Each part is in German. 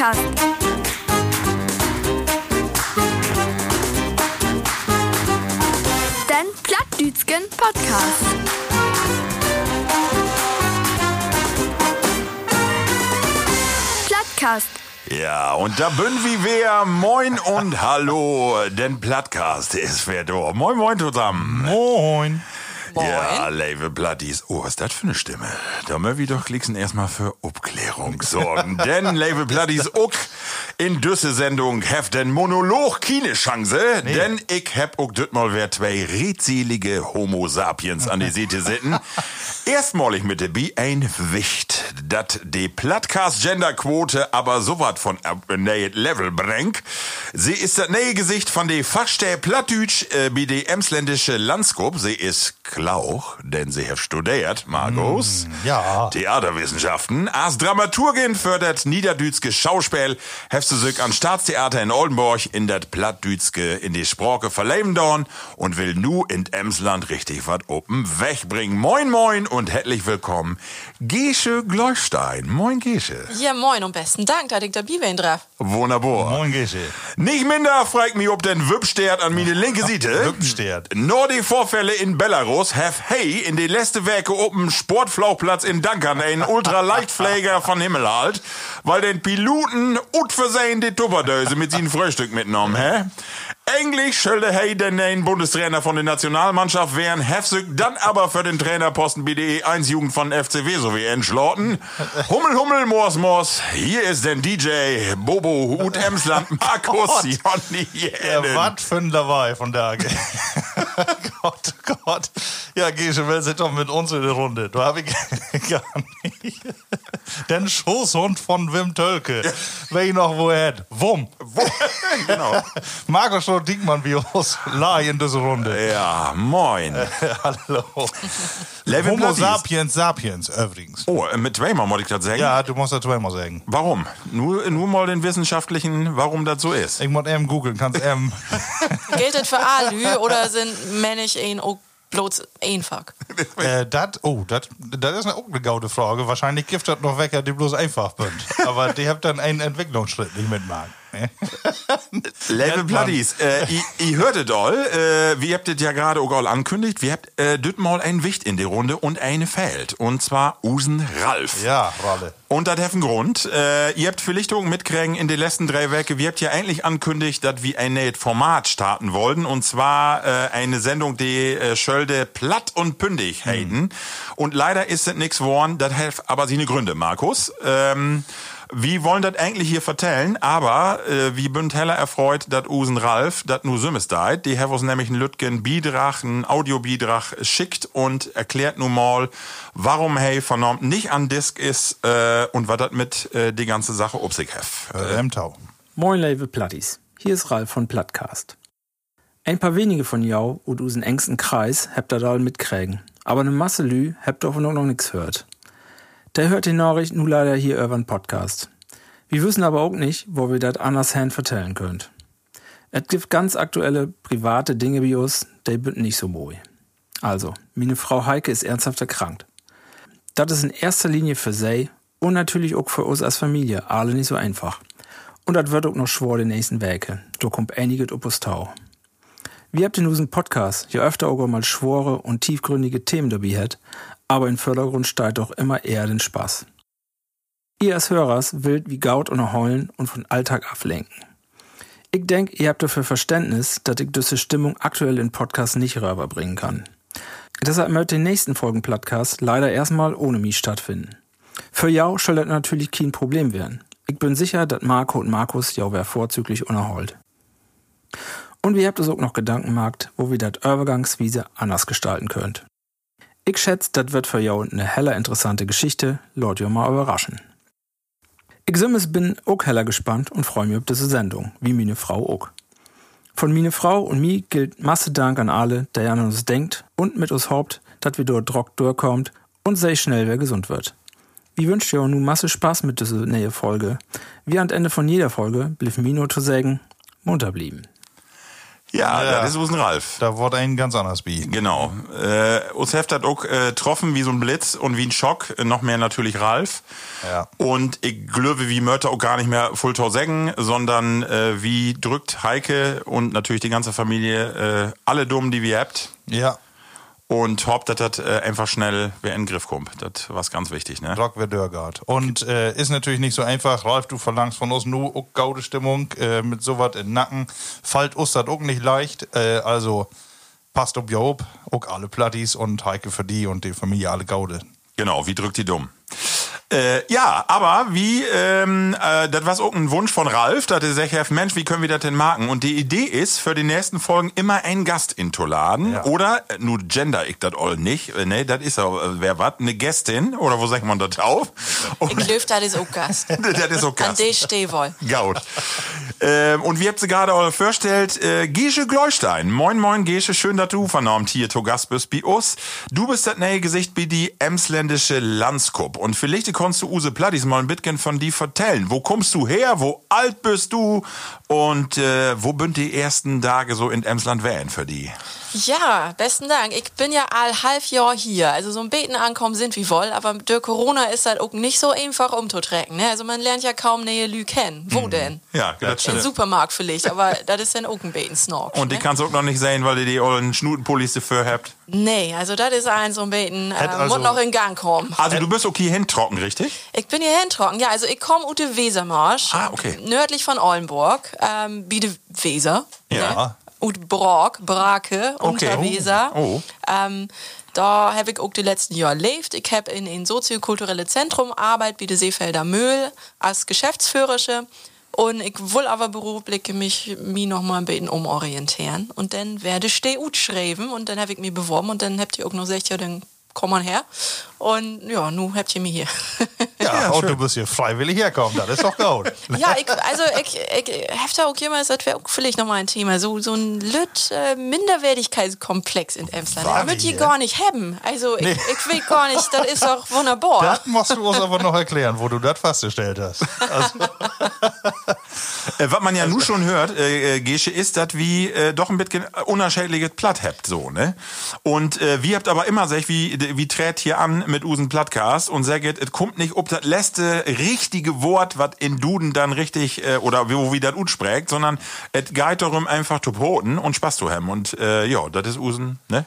Plattcast. Den Plattdütschen Podcast. Plattcast. Ja, und da bin wie wer. Moin und hallo. Den Plattcast ist wer da. Moin, moin zusammen. Moin. Ja, liebe Platties. Oh, was ist das für eine Stimme? Da wir doch klicksen erstmal für Aufklärung sorgen. Denn, liebe Platties, auch in düsse Sendung heft den Monolog keine Chance. Denn ich hab auch düt mal wer zwei redselige Homo sapiens an die Seite sitten. Erstmalig mit dabei ein Wicht, dat die Plattcast Genderquote aber so wat von nähe Level bringt. Sie ist das nähe Gesicht von de Fachstelle Plattdütsch äh, emsländische Landskop. Sie ist Klauch, denn sie hat studiert, Markus. ja. Theaterwissenschaften. Als Dramaturgin fördert niederdütske Schauspiel, hefst du sich an Staatstheater in Oldenburg in dat Plattdütske in die Sprache verleben dorn und will nu in Emsland richtig wat open wegbringen. Moin moin und herzlich willkommen. Gesche Gleustein. Moin Gesche. Ja, moin und besten Dank, dass ich dabei bin drauf. Wunderbar. Moin, Gesche. Nicht minder fragt mich, ob den Wübstert an meine linke Seite. Wübstert. Nur die Vorfälle in Belarus have hey in die letzte Werke oben Sportflauchplatz in Dankern ein Ultraleichtpfleger von Himmel halt, weil den Piloten ut versehen die Tupperdöse mit seinem Frühstück mitgenommen, hä? Eigentlich schölde hey denn ein Bundestrainer von der Nationalmannschaft wären Hefsück, dann aber für den Trainerposten BDE 1 Jugend von FCW sowie entschloten. Hummel, Hummel, Mors, Mors. Hier ist denn DJ Bobo Hut Emsland Markus Jonny Ja, was für ein dabei von da. Gott, Gott. Ja, Gesche, will sich doch mit uns in die Runde. Du hab ich gar nicht. Den Schoßhund von Wim Tölke. Wer ich noch wo er hat. Wumm. genau. Markus Schott Diekmann wie uns lie in diese Runde. Ja, moin. Hallo. Level Homo Platties. sapiens sapiens übrigens. Oh, äh, mit zweimal muss ich das sagen. Ja, du musst das zweimal sagen. Warum? Nur, nur mal den wissenschaftlichen, warum das so ist. Ich muss eben googeln, kannst eben. Gilt das für Alü oder sind Männlich ein auch bloß einfach? Äh, dat, oh, das ist eine, auch eine gaude Frage. Wahrscheinlich gibt das noch Wecker, die bloß einfach sind. Aber die habt dann einen Entwicklungsschritt nicht mitmachen. Level. Bloodies, äh, ich, ich hörte doll, äh, wir habt das ja gerade auch all ankündigt, wir habt äh, mal ein Wicht in die Runde und eine fällt. Und zwar Usen Ralf. Ja, Rolle. Und das hat einen Grund. Äh, ihr habt vielleicht auch mitkriegen in den letzten drei Werke, wir habt ja eigentlich ankündigt, dass wir ein neues Format starten wollten. Und zwar äh, eine Sendung, die äh, Schölde platt und pündig heiten. Und leider ist es nix geworden. Das hat aber seine Gründe, Markus. Ähm, wir wollen das eigentlich hier vertellen, aber äh, wie bünd heller erfreut, dass Usen Ralf, dat nu Sümmes deit. Die haben uns nämlich einen Lütgen Biedrach, einen Audiobiedrach schickt und erklärt nun mal, warum hey vernommen nicht an Disk ist äh, und was das mit äh, die ganze Sache ob sich hef. Äh, Emtau. Moin, liebe Plattis. Hier ist Ralf von Plattcast. Ein paar wenige von jou und usen engsten Kreis habt ihr da mitkriegen. Aber ne Masse Lü habt davon noch nix hört. Der hört die Nachricht nu leider hier über den Podcast. Wir wissen aber auch nicht, wo wir das anders hand vertellen könnt. Es gibt ganz aktuelle private Dinge wie uns, die sind nicht so moi. Also, meine Frau Heike ist ernsthaft erkrankt. Das ist in erster Linie für sie und natürlich auch für uns als Familie alle nicht so einfach. Und das wird auch noch schwor den nächsten Werke. Da kommt einiges opus Tau. Wir habt in unserem Podcast ja öfter auch mal schwore und tiefgründige Themen dabei hat, aber im Vordergrund steigt doch immer eher den Spaß. Ihr als Hörers wild wie Gaut und heulen und von Alltag ablenken. Ich denk, ihr habt dafür Verständnis, dass ich diese Stimmung aktuell in Podcast nicht rüberbringen kann. Deshalb wird den nächsten Folgen Podcast leider erstmal ohne mich stattfinden. Für jou soll das natürlich kein Problem werden. Ich bin sicher, dass Marco und Markus jau wer vorzüglich unerholt. Und wir habt es auch noch Gedanken gemacht, wo wir das Übergangswiese anders gestalten könnt. Ich schätze, das wird für jou eine heller interessante Geschichte, jo mal überraschen. Ich simmes bin auch heller gespannt und freue mich auf diese Sendung, wie meine Frau auch. Von meine Frau und mir gilt Masse Dank an alle, der an uns denkt und mit uns hofft, dass wir dort drock durchkommt und sehr schnell wer gesund wird. Wir wünschen dir nun Masse Spaß mit dieser neue Folge. Wie am Ende von jeder Folge blieb mir nur zu sagen, munter blieben. Ja, Ja. das ist Usen Ralf. Da wurde ein ganz anders wie. Genau. Äh, uns heft hat auch äh, getroffen wie so ein Blitz und wie ein Schock. Äh, noch mehr natürlich Ralf. Ja. Und ich glaube, wie Mörter auch gar nicht mehr Fulltau sägen, sondern äh, wie drückt Heike und natürlich die ganze Familie äh, alle Dummen, die wir habt. Ja, Und hofft, dass das äh, einfach schnell wer in den Griff kommt. Das war ganz wichtig, ne? Rock wer Dörgard. Und äh, ist natürlich nicht so einfach. Ralf, du verlangst von uns nur auch gaude Stimmung äh, mit sowas in den Nacken. Fällt uns das auch nicht leicht. Äh, also passt ob Job, auch alle Plattis und Heike für die und die Familie alle gaude. Genau, wie drückt die dumm? Äh, ja, aber wie, ähm, äh, das war auch ein Wunsch von Ralf, dass er sagt, Mensch, wie können wir das denn machen? Und die Idee ist, für die nächsten Folgen immer ein Gast in to laden. Ja. Oder, äh, nur gender ich das all nicht, äh, ne, das ist ja, äh, wer wat, eine Gästin, oder wo sagt man das auf? Und, Ich löf, das ist auch Gast. das ist auch An Gast. dich steh wohl. Gaut. ähm, und wie habt ihr gerade all vorstellt, äh, Gesche Gleustein. Moin, moin, Gesche, schön, dass du vernormt hier zu Gast bist bei uns. Du bist das neue Gesicht bei die Emsländische Landskup. Und vielleicht kannst du Use Plattis mal ein bisschen von die vertellen. Wo kommst du her? Wo alt bist du? Und äh, wo bünd die ersten Tage so in Emsland wählen für die? Ja, besten Dank. Ich bin ja all halb Jahr hier. Also so ein Beten ankommen sind wie wohl, aber durch Corona ist das auch nicht so einfach umzutrecken. Ne? Also man lernt ja kaum Nähe Lü kennen. Wo denn? Ja, das Im stimmt. Supermarkt vielleicht, aber das ist dann auch ein Beten Snork. Und die ne? kannst du auch noch nicht sehen, weil ihr die ollen Schnutenpullis dafür habt. Nee, also das ist ein so ein Beten, äh, also- muss noch in Gang kommen. Also du bist okay hintrocken, richtig? Ich bin hier hintrocken. Ja, also ich komme der Wesermarsch. Ah, okay. Nördlich von Oldenburg. Ähm, wie de Weser. Ja. Ne? Und Brock, Brake, unter Oh. Weser. Oh. Ähm, da habe ich auch die letzten Jahre gelebt. Ich habe in ein soziokulturelles Zentrum Arbeit wie der Seefelder Mühl als Geschäftsführerische. Und ich will aber beruflich mich, mich noch mal ein bisschen umorientieren. Und dann werde ich gut schreiben und dann habe ich mich beworben und dann habt ihr auch noch gesagt, ja, dann komm mal her. Und ja, nun habt ihr mich hier. Ja, und du bist hier freiwillig herkommen, das ist doch gut. Ja, ich, also ich, ich da auch jemals, das wäre auch vielleicht nochmal ein Thema, so, so ein Lüt äh, Minderwertigkeitskomplex in Emsland. Das wird ja? gar nicht haben. Also ich, ich will gar nicht, das ist doch wunderbar. Das musst du uns aber noch erklären, wo du das festgestellt hast. Also, Äh, was man ja nun schon hört, äh, äh, Gesche, ist, dass wie äh, doch ein bisschen unerschädliches Platt habt, so, ne? Und äh, wir habt aber immer gesagt, wie, wie trät hier an mit Usen Plattcast und sagt, es kommt nicht ob das letzte richtige Wort, was in Duden dann richtig, äh, oder wo wie das ut sprägt, sondern es geht darum einfach zu broten und Spaß zu haben. Und äh, ja, das ist Usen, ne?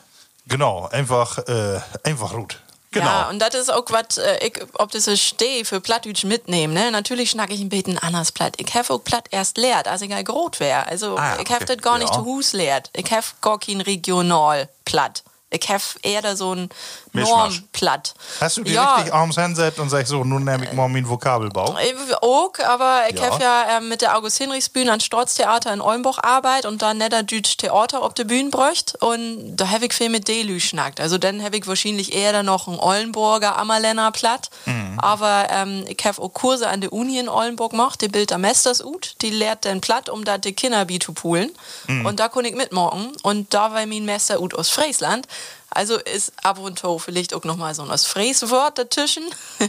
genau, einfach, äh, einfach gut. Genau. Ja, und das ist auch was, äh, ich, ob das so stehe für Plattdeutsch mitnehmen, ne? Natürlich schnack ich ein bisschen anders Platt. Ich habe auch Platt erst lehrt, als ich ein Grot wär. Also, Ah, ja, ich habe okay. das gar nicht Ja. zu Hus lehrt. Ich habe gar kein Regional Platt. Ich habe eher da so ein. Normplatt. Hast du die ja, richtig abends hinsetzt und sagst so, nun nehme ich mal meinen Vokabelbau? Auch, aber ich Ja. habe ja ähm, mit der August-Hinrichs-Bühne an Storz-Theater in Oldenburg arbeit und da netter Dütsch Theater auf der Bühne bräucht und da habe ich viel mit Delü schnackt. Also dann habe ich wahrscheinlich eher dann noch ein Oldenburger Ammerländer Platt. Aber ähm, ich habe auch Kurse an der Uni in Oldenburg gemacht, die Bild am Mesters ut, die lehrt dann Platt, um da die Kinder zu poolen. Und da konnte ich mitmachen und da war mein Mester ut aus Friesland. Also ist ab und zu vielleicht auch nochmal so ein Ostfries-Wort dazwischen.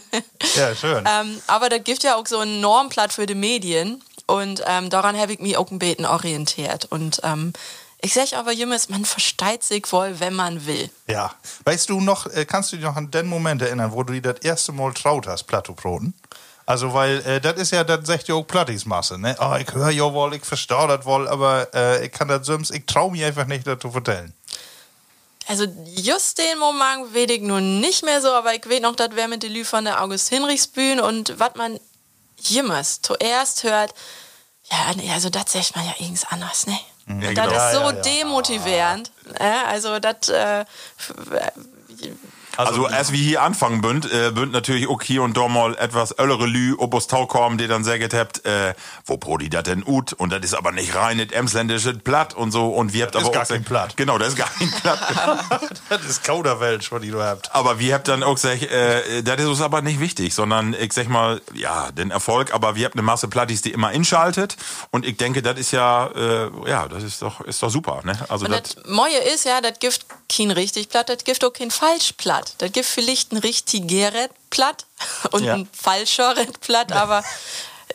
Ja, schön. Ähm, aber da gibt ja auch so ein Normblatt für die Medien und ähm, daran habe ich mich auch ein bisschen orientiert. Und ähm, ich sage aber, Jümmes, man versteht sich wohl, wenn man will. Ja. Weißt du noch, äh, kannst du dich noch an den Moment erinnern, wo du dir das erste Mal traut hast, Plattobroten? Also, weil äh, das ist ja, das sagt ja auch Plattismasse, ne? Oh, ich höre ja wohl, ich verstehe das wohl, aber äh, ich kann das sonst, ich traue mich einfach nicht, das zu vertellen. Also just den Moment ich nun nicht mehr so, aber ich weiß noch, das wäre mit der Lü von der August-Hinrichs-Bühne und was man Jümmers zuerst hört, ja, also das sagt man ja irgendwas anders, ne? Ja, Das genau. ist so Ja, ja, demotivierend. Also das äh, f- Also, als wir hier anfangen bünd, äh, bünd natürlich auch hier und da mal etwas öllere Lü, obus Tau kommen, die dann sagt habt, äh, wo Brody dat denn ut? Und das ist aber nicht rein das emsländische Platt und so. Und wir habt Das aber ist gar kein Platt. Genau, das ist gar kein Platt. das ist Kauderwelsch, was die du habt. aber wir habt dann auch gesagt, äh, das ist uns aber nicht wichtig, sondern ich sag mal, ja, den Erfolg, aber wir habt eine Masse Plattis, die immer inschaltet. Und ich denke, das ist ja, äh, ja, das ist doch, ist doch super, ne? Also Und das, das Neue ist ja, das gibt kein richtig Platt, das gibt auch kein falsch Platt. Das gibt vielleicht ein richtigeres Platt und Ja. ein falscheres Platt, aber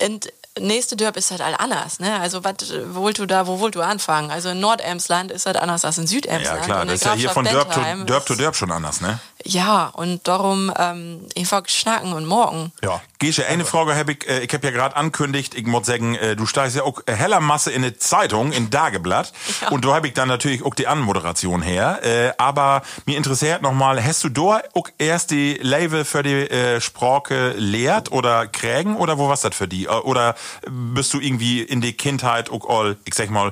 Und nächste Dörp ist halt all anders, ne? Also was wollt du da, wo wollt du anfangen? Also in Nordemsland ist halt anders als in Südemsland. Ja, klar, das ist ja hier von Dörp to, Bentheim Dörp to Dörp schon anders, ne? Ja, und darum ähm, einfach schnacken und morgen. Ja. Gesche, eine Frage habe ich, äh, ich habe ja gerade ankündigt, ich muss sagen, äh, du steigst ja auch heller Masse in eine Zeitung, in Dageblatt. Ja. Und da habe ich dann natürlich auch die Anmoderation her. Äh, aber mir interessiert nochmal, hast du da auch erst die Label für die äh, Sprache lehrt oder krägen oder wo was das für die? Äh, Oder bist du irgendwie in die Kindheit auch all, ich sag mal,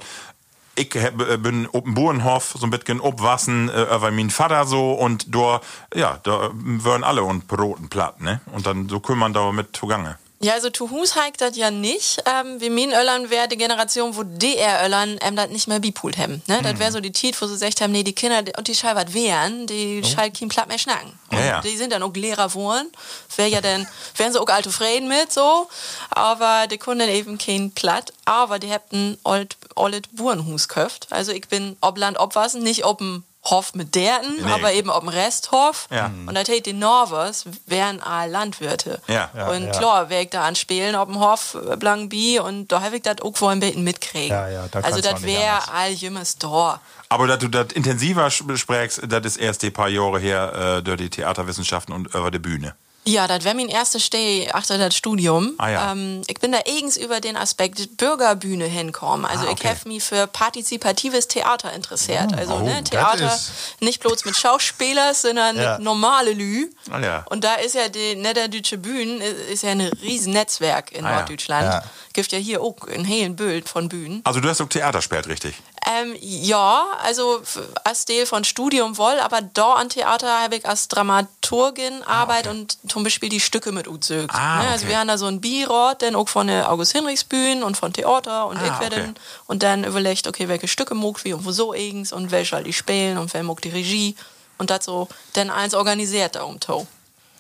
ich hab, äh, bin dem Burenhof so ein bisschen obwassen äh, über mein Vater so und da, ja, da wären alle und Broten platt, ne? Und dann so kümmern da mit zugange. Ja, also zu Hus heigt das ja nicht. Ähm, wie min Öllern wäre die Generation, wo DR Öllern ähm, das nicht mehr bipult haben. Ne? Mhm. Das wäre so die Tiet, wo sie gesagt haben, nee, die Kinder, die- und die schall was wären, die Oh. schall kein Platt mehr schnacken. Ja, ja. Die sind dann auch Lehrer geworden. Wäre ja dann, wären sie auch alte Frieden mit, so. Aber die konnten eben kein Platt. Aber die hätten old, old Burenhus köft. Also ich bin ob Land, ob Wassen, nicht ob dem Hof mit derten, Nee. aber eben ob dem Resthof. Ja. Und da hätte die Norvers wären all Landwirte. Ja. Ja, und ja. klar, wer ich da anspielen auf dem Hof, äh, Blanc B, und da habe ich das auch vorhin beten mitkriegen. Ja, ja, da also das wäre all jemals da. Aber dass du das intensiver besprichst, das ist erst die paar Jahre her äh, durch die Theaterwissenschaften und über die Bühne. Ja, das wäre mein erster Steh achter das Studium. Ah, ja. ähm, ich bin da eigens über den Aspekt Bürgerbühne hinkommen. Also Ah, ich okay. habe mich für partizipatives Theater interessiert. Also Oh, ne, Theater ist- nicht bloß mit Schauspielern, sondern Ja. mit normale Lü. Ah, ja. Und da ist ja die Niederdeutsche Bühne ist, ja ein riesen Netzwerk in Ah. Norddeutschland. Gibt ja hier auch ein hellen Bild von Bühnen. Also du hast auch Theater sperrt, richtig? Ähm, ja, also als Teil von Studium wohl, aber da an Theater habe ich als Dramaturgin Arbeit und zum Beispiel die Stücke mit Uzögt. Ah, ne? Also okay. wir haben da so ein Beirat, dann auch von der August Hinrichs Bühne und von Theater und Ah, ich werde okay. dann und dann überlegt, okay, welche Stücke mogt wie und wo so eigens und welche halt die spielen und wer mogt die Regie und so dann eins organisiert da um to.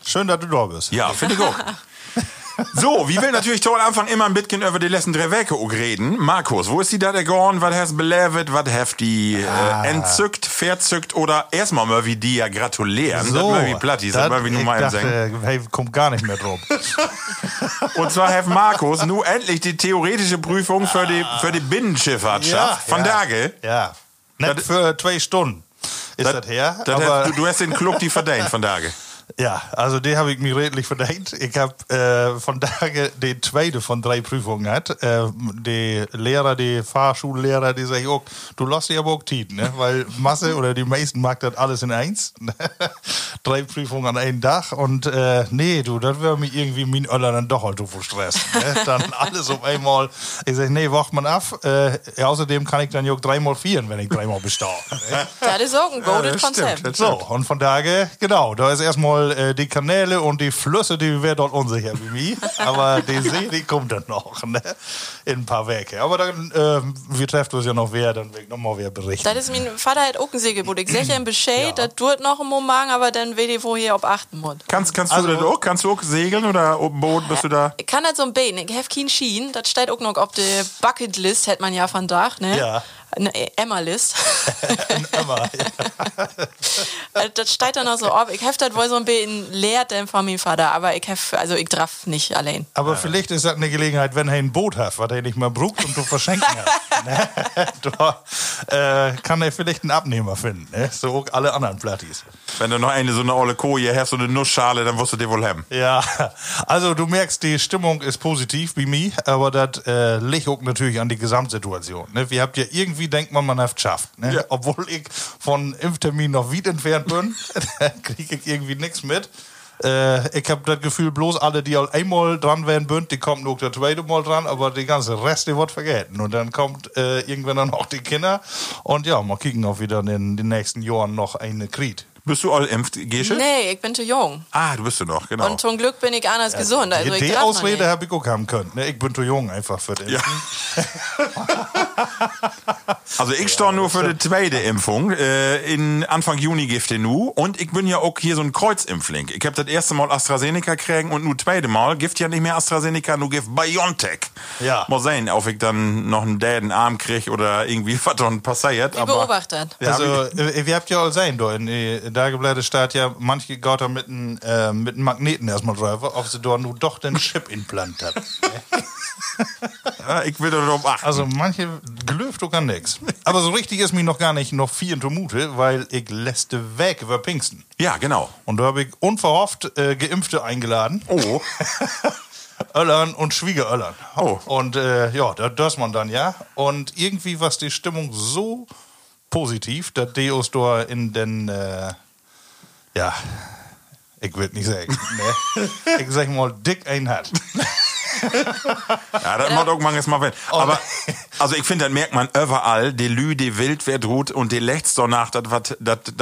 Schön, dass du da bist. Ja, finde ich auch. So, wie will natürlich toll Anfang immer ein bisschen über die letzten drei Werke reden. Markus, wo ist die da der Gorn? Was hast belevet? Was hast die Ah. äh, entzückt, verzückt oder erstmal mal wie die ja gratulieren? das mal wie Plattis, das mal wie Nummer eins sagen. hey, kommt gar nicht mehr drauf. Und zwar hat Markus nun endlich die theoretische Prüfung für die, für die Binnenschifffahrtschaft von Dage. Ja. Nicht Das- für zwei Stunden ist das, her. Das hat, du, du hast den Club die verdient von Dage. Ja, also die habe ich mir redlich verdient. Ich habe äh, von daher die zweite von drei Prüfungen gehabt. Äh, die Lehrer, die Fahrschullehrer, die sagen, auch, du lässt dich aber auch Tiet, ne? Weil Masse oder die meisten mag das alles in eins. drei Prüfungen an einem Tag und äh, nee, du, das wäre mir irgendwie mein Öller dann doch halt so Stress. Ne? Dann alles auf einmal. Ich sage, nee, wacht man ab. Äh, außerdem kann ich dann ja auch dreimal vieren, wenn ich dreimal bestaue. Ne? Das ist auch ein golden stimmt, Konzept. So, und von daher, genau, da ist erstmal äh, die Kanäle und die Flüsse, die wäre dort unsicher wie mir. Aber die See, die kommt dann noch, ne? In ein paar Werke. Aber dann, äh, wir treffen uns ja noch wer, dann will ich noch mal wer berichten. Das ist mein Vater hat auch ein Segelboot. Ich sage ja im Bescheid, das dauert noch einen Moment, aber dann will ich, wo ihr ob achten muss. Kannst, kannst Also- du das auch? Kannst du auch segeln oder auf dem Boot bist du da? Ich kann das so ein Bein, ich habe keinen Schien, das steht auch noch auf der Bucketlist, hätte man ja von Dach, ne? Ja. Eine Emma-List. Immer, Äh, das steht dann noch so auf. Ich habe das wohl so ein bisschen lehrt denn von meinem Vater, aber ich habe, also ich draff nicht allein. Aber vielleicht ist das eine Gelegenheit, wenn er ein Boot hat, was er nicht mehr braucht und du verschenken hast. ne? Da äh, kann er vielleicht einen Abnehmer finden. Ne? So auch alle anderen Plattis. Wenn du noch eine so eine olle Koje hast, so eine Nussschale, dann wirst du dir wohl haben. Ja, also du merkst, die Stimmung ist positiv wie mir, aber das äh, liegt auch natürlich an die Gesamtsituation. Ne? Wir habt ja irgendwie denkt man, man hat es geschafft. Ne? Ja. Obwohl ich von Impftermin noch weit entfernt bin, kriege ich irgendwie nichts mit. Äh, ich habe das Gefühl, bloß alle, die all einmal dran werden, bünd, die kommen nur das zweite Mal dran, aber die ganze Rest, wird vergessen. Und dann kommt äh, irgendwann dann auch die Kinder. Und ja, mal kicken, ob wir dann in den nächsten Jahren noch eine kriegt. Bist du all impft, Gesche? Nee, ich bin zu jung. Ah, du bist du noch, genau. Und zum Glück bin ich anders gesund. Also die noch Ausrede habe ich auch haben können. Ne? Ich bin zu jung einfach für den. Ja. Also ich stehe nur für die zweite Impfung. Äh, in Anfang Juni gibt die nu. Und ich bin ja auch hier so ein Kreuzimpfling. Ich habe das erste Mal AstraZeneca kriegen und nur zweite Mal gibt ja nicht mehr AstraZeneca, nur gibt BioNTech. Ja. Mal sehen, ob ich dann noch einen däden Arm krieg oder irgendwie was dann passiert. Wie aber beobachtet. Ja, Also, äh, wir habt ja all sein, da in äh, Dageblätter steht ja, manche Gott mit einem äh, mit einem Magneten erstmal drauf, ob sie da nur doch den Chip implant hat. Ja, ich will darauf achten. Also manche gelöft doch gar nix. Aber so richtig ist mir noch gar nicht noch vier Mute, weil ich letzte weg über Pfingsten. ja, genau. Und da habe ich unverhofft äh, Geimpfte eingeladen. Oh. Öllern und Schwiegeröllern. Oh. Und äh, ja, da das man dann ja. Und irgendwie war die Stimmung so positiv, dass Deus da in den, äh, ja, ich will nicht sagen, ne? ich sag mal, dick ein hat. Ja, das macht auch manches mal wenn. Aber, also ich finde, das merkt man überall, die Lü, die Wild, wer droht und die lechts danach, dass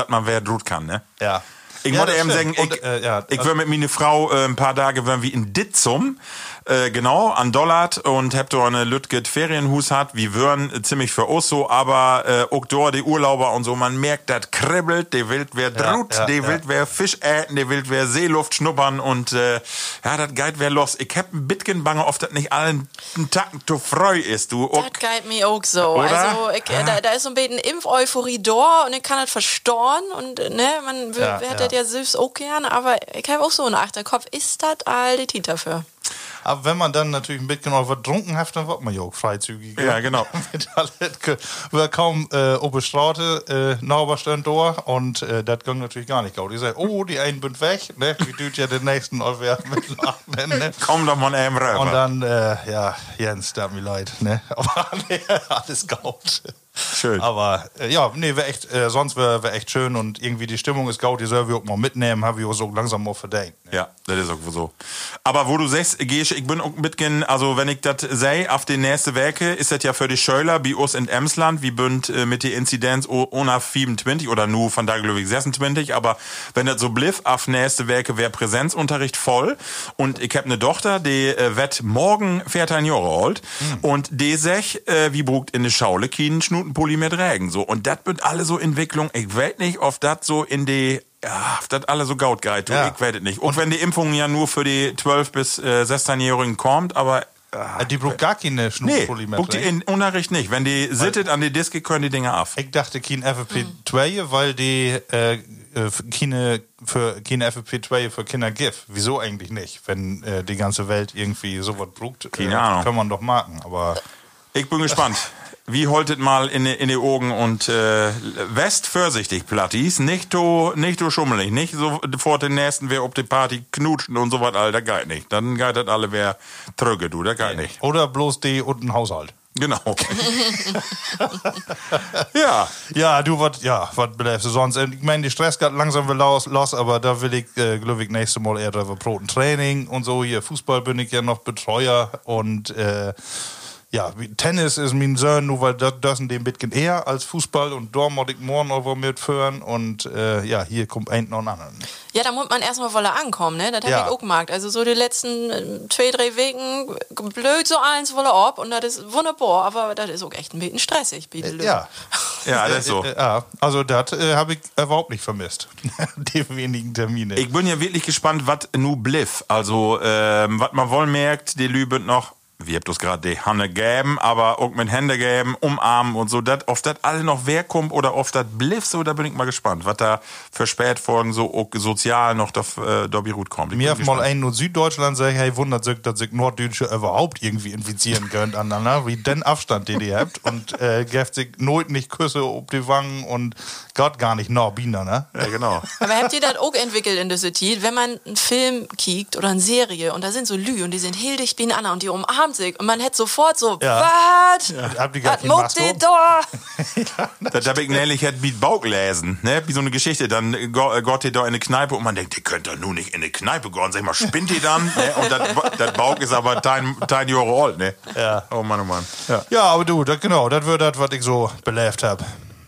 man wer droht kann, ne? Ja. Ich ja, wollte eben sagen, stimmt. ich, Und, äh, ja, ich war mit meiner Frau äh, ein paar Tage waren wir in Ditzum, äh, genau, an Dollard und hab da eine Lütget Ferienhus hat, wie würden äh, ziemlich für uns so, aber äh, auch dort die Urlauber und so, man merkt, das kribbelt, die Wild wer drut, ja, die ja. Wild wer Fisch äten, die Wild wer Seeluft schnuppern und äh, ja, das geht wer los. Ich hab ein bisschen bange, oft das nicht allen Tacken zu freu ist, du. Das geht mir auch so. Oder? Also, ich, äh, da, da ist so ein bisschen Impf-Euphorie da und ich kann das verstoren und äh, ne, man Ja, ja. das ja süß auch gern, aber ich habe auch so einen Achterkopf. Ist das all die Tiet dafür? Aber wenn man dann natürlich ein bisschen auch was trunken hat, dann wird man ja auch freizügig. Ja, genau. Wir kaum äh, der Straße, äh, Nachbarstand da und äh, das ging natürlich gar nicht gut. Ich oh, die einen sind weg, ne? Wie tut ja den nächsten auch wer mit lachen, ne? Komm doch mal eben rüber. Und dann, äh, ja, Jens, tut mir leid, ne? Aber alles gut. Schön. Aber äh, ja, nee, wär echt, äh, sonst wäre wär echt schön und irgendwie die Stimmung ist gut, die soll wir auch mal mitnehmen, habe ich auch so langsam mal verdient. Ne? Ja, das ist auch so. Aber wo du sagst, gehst, ich bin auch mitgehen, also wenn ich das sei, auf die nächste Werke, ist das ja für die Schöler, wie uns in Emsland, wie bünd äh, mit der Inzidenz ohne 27 oder nur von da glaube ich 26, aber wenn das so bliff, auf nächste Werke wäre Präsenzunterricht voll und ich hab eine Tochter, die äh, wird morgen 14 Jahre alt und die sech, äh, wie brugt in der Schaule keinen Schnutenpulli mehr tragen, so. Und das wird alle so Entwicklung, ich weiß nicht, ob das so in die ja, das alle so gaut du, Ja. ich weiß es nicht. Und wenn die Impfung ja nur für die 12- bis äh, 16-Jährigen kommt, aber Äh, die braucht gar keine nee, mehr. guck die drin. in Unterricht nicht. Wenn die sittet an die Diske, können die Dinger auf. Ich dachte kein FFP2, weil die äh, äh, keine, für keine FFP2 für Kinder gibt. Wieso eigentlich nicht? Wenn äh, die ganze Welt irgendwie sowas braucht, Keine äh, Ahnung. kann man doch machen. Aber Ich bin gespannt. Wie holtet mal in, die- in die Augen und äh, West vorsichtig, Plattis. Nicht so, nicht so schummelig. Nicht so vor den nächsten, wer ob die Party knutschen und so was, Alter, geht nicht. Dann geht das alle wer tröge, du, das geht nicht. oder bloß die und ein Haushalt. Genau. ja. Ja, du, was, ja, bleibst du sonst? Ich meine, die Stress geht langsam wieder los, los aber da will ich, äh, glaube ich, nächstes Mal eher drüber Proten Training und so. Hier Fußball bin ich ja noch Betreuer und äh, ja, Tennis ist mein Sohn, nur weil das, das in dem bisschen eher als Fußball und da muss ich morgen noch was mitführen und äh, ja, hier kommt ein noch ein anderen. Ja, da muss man erstmal wolle ankommen, ne? Das hab Ja. ich auch gemerkt. Also so die letzten äh, zwei, drei Wochen blöd so eins wolle ab und das ist wunderbar, aber das ist auch echt ein bisschen stressig. Bitte Äh, Ja. Ja, das ist so. Äh, äh, ja, also das äh, habe ich überhaupt nicht vermisst. die wenigen Termine. Ich bin ja wirklich gespannt, was nu bliff. Also, ähm, was man wohl merkt, die Lübe noch, wie habt das gerade die Hanne gäben, aber auch mit Hände gäben, umarmen und so, dat, auf das alle noch wer kommt oder auf das bliff, so, da bin ich mal gespannt, was da für Spätfolgen so auch sozial noch da, äh, da gut kommt. Ich Mir hat mal gespannt. ein nur Süddeutschland sagt, hey, wundert sich, dass sich Norddeutsche überhaupt irgendwie infizieren können aneinander, wie den Abstand, den ihr habt. Und äh, gebt sich nooit nicht Küsse auf die Wangen und Gott gar nicht noch Bienen, ne? Ja, genau. Aber habt ihr das auch entwickelt in der City? Wenn man einen Film kiekt oder eine Serie und da sind so Lü und die sind hildig wie Anna und die umarmt sich und man hätte sofort so, Ja. was? Habt ihr gar muckt Maske? ihr da? Das hab ich nämlich halt wie Bauch lesen, ne? Wie so eine Geschichte. Dann äh, Gott ihr da in eine Kneipe und man denkt, die könnt doch nur nicht in eine Kneipe gehen. Sag ich mal, spinnt ihr dann? ne? Und das Bauch ist aber dein, dein Jahre alt, ne? Ja. Oh Mann, oh Mann. Ja. Ja, aber du, das, genau, das wird das, was ich so belebt habe.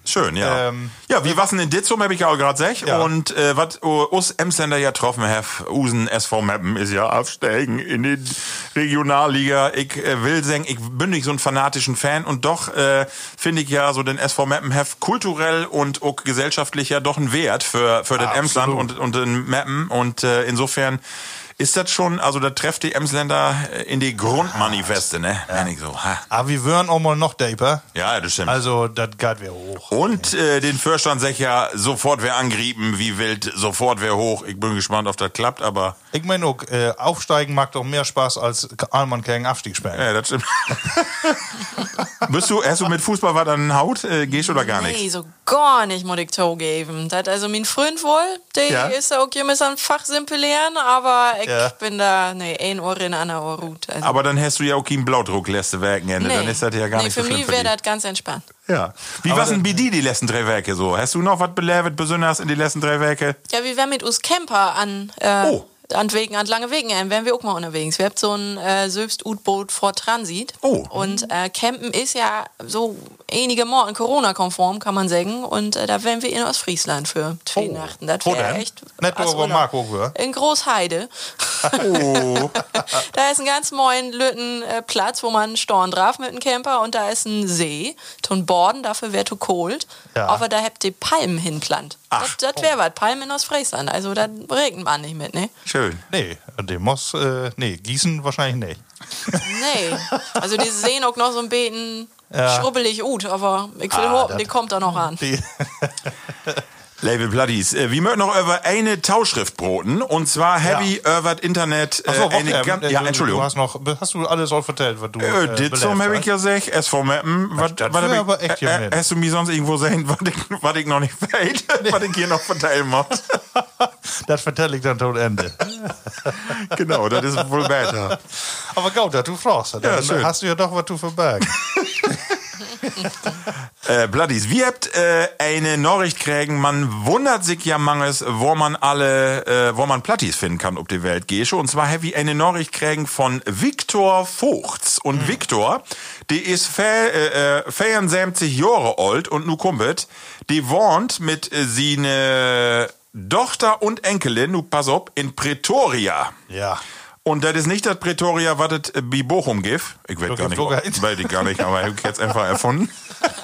Schön, ja. Ähm, ja, wie was denn in Ditzum, hab ich ja auch gerade gesagt. Ja. Und äh, was us Emsender ja getroffen have, Usen SV Meppen ist ja aufsteigen in die Regionalliga. Ich äh, will sagen, ich bin nicht so ein fanatischen Fan und doch äh, finde ich ja so den SV Meppen have kulturell und auch gesellschaftlich ja doch einen Wert für, für den Absolut. Emsland und, und den Meppen. Und äh, insofern ist das schon, also da trefft die Emsländer äh, in die Grundmanifeste, ne? Ja. Ich so, ha. Aber wir würden auch mal noch deeper. Ja, das stimmt. Also, das geht wir hoch. Und äh, den Fürstand sagt ja, sofort wer angrieben, wie wild, sofort wer hoch. Ich bin gespannt, ob das klappt, aber. Ich meine auch, äh, aufsteigen macht doch mehr Spaß als Allmann gegen Abstieg spielen. Ja, das stimmt. Bist du, hast du mit Fußball was an Haut? Äh, gehst oder gar nicht? Nee, so gar nicht, muss ich zugeben. Das also mein Freund wohl, der Ja. ist auch jemand an Fachsimpel lernen, aber ich Ja. bin da, nee, ein Ohr in, einer Ohr gut. Also, Aber dann hast du ja auch keinen Blaudruck letzte Wochenende. Dann ist das ja gar nee, nicht für so schlimm mich für wäre dich. das ganz entspannt. Ja. Wie war's denn bei dir die letzten drei Werke so? Hast du noch was belebt, besonders in die letzten drei Werke? Ja, wir wären mit uns Camper an, äh, Oh. An Wegen, an lange Wegen, äh, wären wir auch mal unterwegs. Wir haben so ein äh, Selbst-U-Boot vor Transit. Oh. Und äh, Campen ist ja so einige Morgen Corona-konform, kann man sagen. Und äh, da wären wir in Ostfriesland für zwei Nachten. Das wäre echt. Nicht nur, wo Urlaub. Marco. In Großheide. Oh. Da ist ein ganz neuen Lütten äh, Platz, wo man storn drauf mit dem Camper und da ist ein See. Ton Borden, dafür wäre to cold. Ja. Aber da habt ihr Palmen hinplant. Das, das wäre was. Palmen in Ostfriesland. Also da regnet man nicht mit, ne? Schön. Nee, dem muss, äh, nee, Gießen wahrscheinlich nicht. Nee. Also die sehen auch noch so ein bisschen Ja. schrubbelig ut, aber ich will Ah, hoffen, die kommt da noch an. Label Bloodies. Äh, wir möchten noch über eine Tauschschrift broten. Und zwar Heavy über das Internet. Äh, Achso, eine gan- äh, ja, Entschuldigung. Du hast, noch, hast du alles all vertellt, was du Äh, dit zum habe ich ja gesagt, SV Mappen. Was, was ich- aber echt äh, ja. Hast du mir sonst irgendwo sehen, was ich, was ich noch nicht weiß, was ich hier noch verteilen muss? Das vertelle ich dann tot Ende. genau, das ist wohl besser. Aber gut, dass du fragst. Dann Ja, schön. hast du ja doch was zu verbergen. Äh, Bloodies, wir habt äh, eine Nachricht kriegen, man wundert sich ja manches, wo man alle, äh, wo man Plattis finden kann auf die Welt gehe. Und zwar habe ich eine Nachricht kriegen von Viktor Vogts. Und Viktor, die ist fe- äh, äh, 74 Jahre alt und nu kumpelt, die wohnt mit äh, seine Tochter und Enkelin, nu pass auf, in Pretoria. Ja. Und das ist nicht das Pretoria, was es äh, bei Bochum gibt. Ich Wo gar nicht, weiß ich gar nicht, aber ich jetzt einfach erfunden.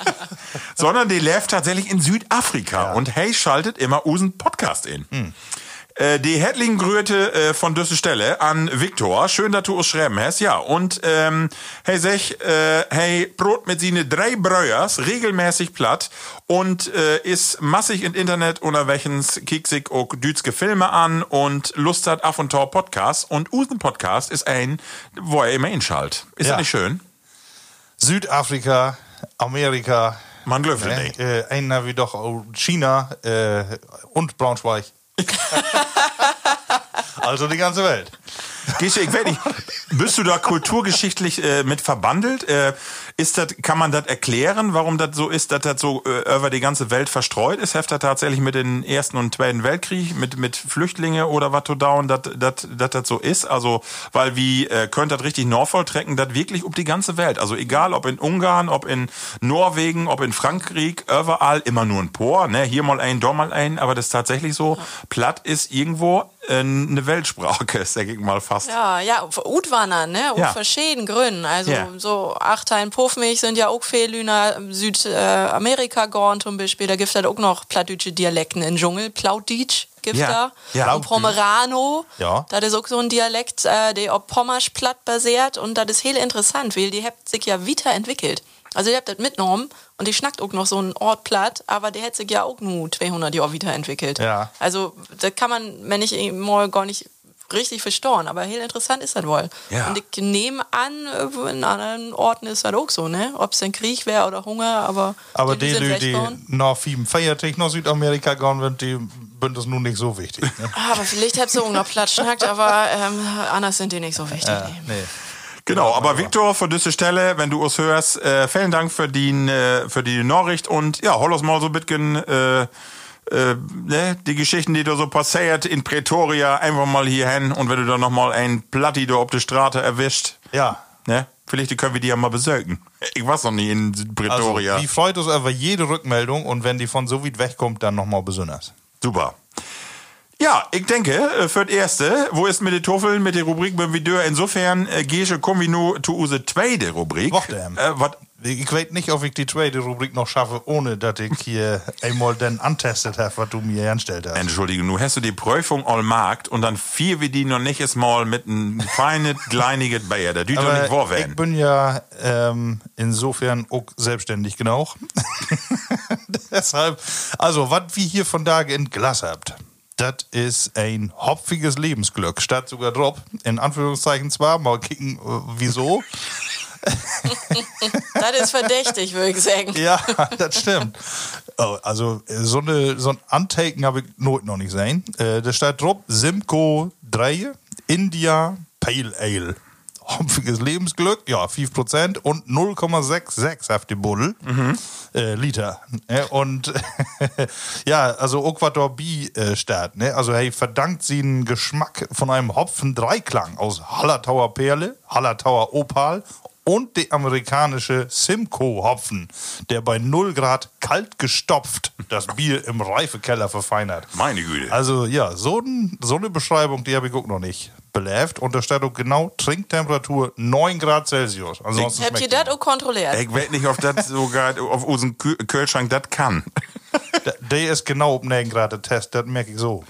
Sondern die lebt tatsächlich in Südafrika und hey schaltet immer unseren Podcast in. Hm. Äh, die herzlichen Grüße äh, von dieser Stelle an Viktor. Schön, dass du uns schreiben hast. Ja, und ähm, hey sech, äh, hey Brot mit sine drei Breuers regelmäßig platt und äh, ist massig im Internet unterwegs, kickt sich auch dütske Filme an und Lust hat auf und Tor Podcast. Und unseren Podcast ist ein, wo er immer inschalt. Ist Ja. das nicht schön? Südafrika, Amerika. Man glöffelt ne? nicht. Äh, einer wie doch auch China äh, und Braunschweig. Also die ganze Welt. Gesche, ich weiß nicht, bist du da kulturgeschichtlich äh, mit verbandelt? Äh, ist das, kann man das erklären, warum das so ist, dass das so äh, über die ganze Welt verstreut ist? Heft das tatsächlich mit den Ersten und Zweiten Weltkrieg, mit, mit Flüchtlinge oder was to down, dass das das so ist? Also, weil wie äh, könnt das richtig Norfolk trecken, das wirklich um die ganze Welt. Also egal, ob in Ungarn, ob in Norwegen, ob in Frankreich, überall immer nur ein Por, ne? Hier mal ein, da mal ein, aber das ist tatsächlich so, platt ist irgendwo eine Weltsprache, sag ich mal fast. Ja, ja, Utwandern, ne? Aus Ja. verschiedenen Gründen. Also Ja. so Achtein Puffmilch sind ja auch viele Lüner Südamerika gorn zum Beispiel. Da gibt es auch noch plattdeutsche Dialekten in Dschungel. Plautdeutsch gibt Ja. da. Ja. Und Pomerano. Ja. Das ist auch so ein Dialekt, äh, der auf Pommersch platt basiert. Und das ist heel interessant, weil die hat sich ja weiterentwickelt. Also ihr habt das mitgenommen und die schnackt auch noch so einen Ort platt, aber der hat sich ja auch nur 200 Jahre weiterentwickelt. Ja. Also da kann man, wenn ich mal gar nicht richtig verstauen, aber heel interessant ist das wohl. Ja. Und ich nehme an, in anderen Orten ist das auch so, ne? Ob es ein Krieg wäre oder Hunger, aber, Aber die die, die, die nach 45 nach Südamerika gehen sind, die sind das nun nicht so wichtig. Ne? Ah, aber vielleicht habt ihr auch noch platt schnackt, aber ähm, anders sind die nicht so wichtig. nee. Nee. Genau, aber Viktor, von dieser Stelle, wenn du uns hörst, äh, vielen Dank für die, äh, für die Nachricht und ja, hol uns mal so ein bisschen äh, äh, ne, die Geschichten, die da so passiert in Pretoria, einfach mal hier hin und wenn du da noch mal ein Platti da auf der Straße erwischt, Ja. ne, vielleicht können wir die ja mal besögen. Ich war noch nie in Also, Pretoria. wie freut uns über jede Rückmeldung und wenn die von so weit wegkommt, dann nochmal besonders. Super. Ja, ich denke, äh, für das Erste, wo ist mit den Toffeln, mit der Rubrik beim Video? Insofern, äh, gehe kommen wir nur zu unsere zweite Rubrik. Wacht, ähm, Äh, was Ich weiß nicht, ob ich die zweite Rubrik noch schaffe, ohne dass ich hier einmal dann antestet habe, was du mir anstellt hast. Entschuldigung, nun hast du die Prüfung all markt und dann vier wir die noch nicht mal mit einem feinen, kleinigen Bayer. Düt doch nicht wahr ich werden. bin ja ähm, insofern auch selbstständig genug. Deshalb, also, was wir hier von da in Glas habt, das ist ein hopfiges Lebensglück. Statt sogar Drop, in Anführungszeichen zwar, mal kicken, äh, wieso. Das ist verdächtig, würde ich sagen. Ja, das stimmt. Oh, also äh, so, eine, so ein Antaken habe ich nooit noch nicht gesehen. Äh, da steht drauf Simcoe 3 India Pale Ale. Hopfiges Lebensglück, ja, 5% und 0,66 auf die Buddel äh, Liter. Ne? Und ja, also Ecuador B steht, ne? Also hey, verdankt sie einen Geschmack von einem Hopfen-Dreiklang aus Hallertauer Perle, Hallertauer Opal und die amerikanische Simcoe-Hopfen, der bei 0 Grad kalt gestopft das Bier im Reifekeller verfeinert. Meine Güte. Also ja, so, so eine Beschreibung, die habe ich auch noch nicht beläft. Und da steht auch genau Trinktemperatur 9 Grad Celsius. Ansonsten Habt ihr das auch kontrolliert? Ich weiß nicht, ob das sogar auf unseren Kü- Kühlschrank das kann. Der- ist genau auf 9 Grad der Test, das merke ich so.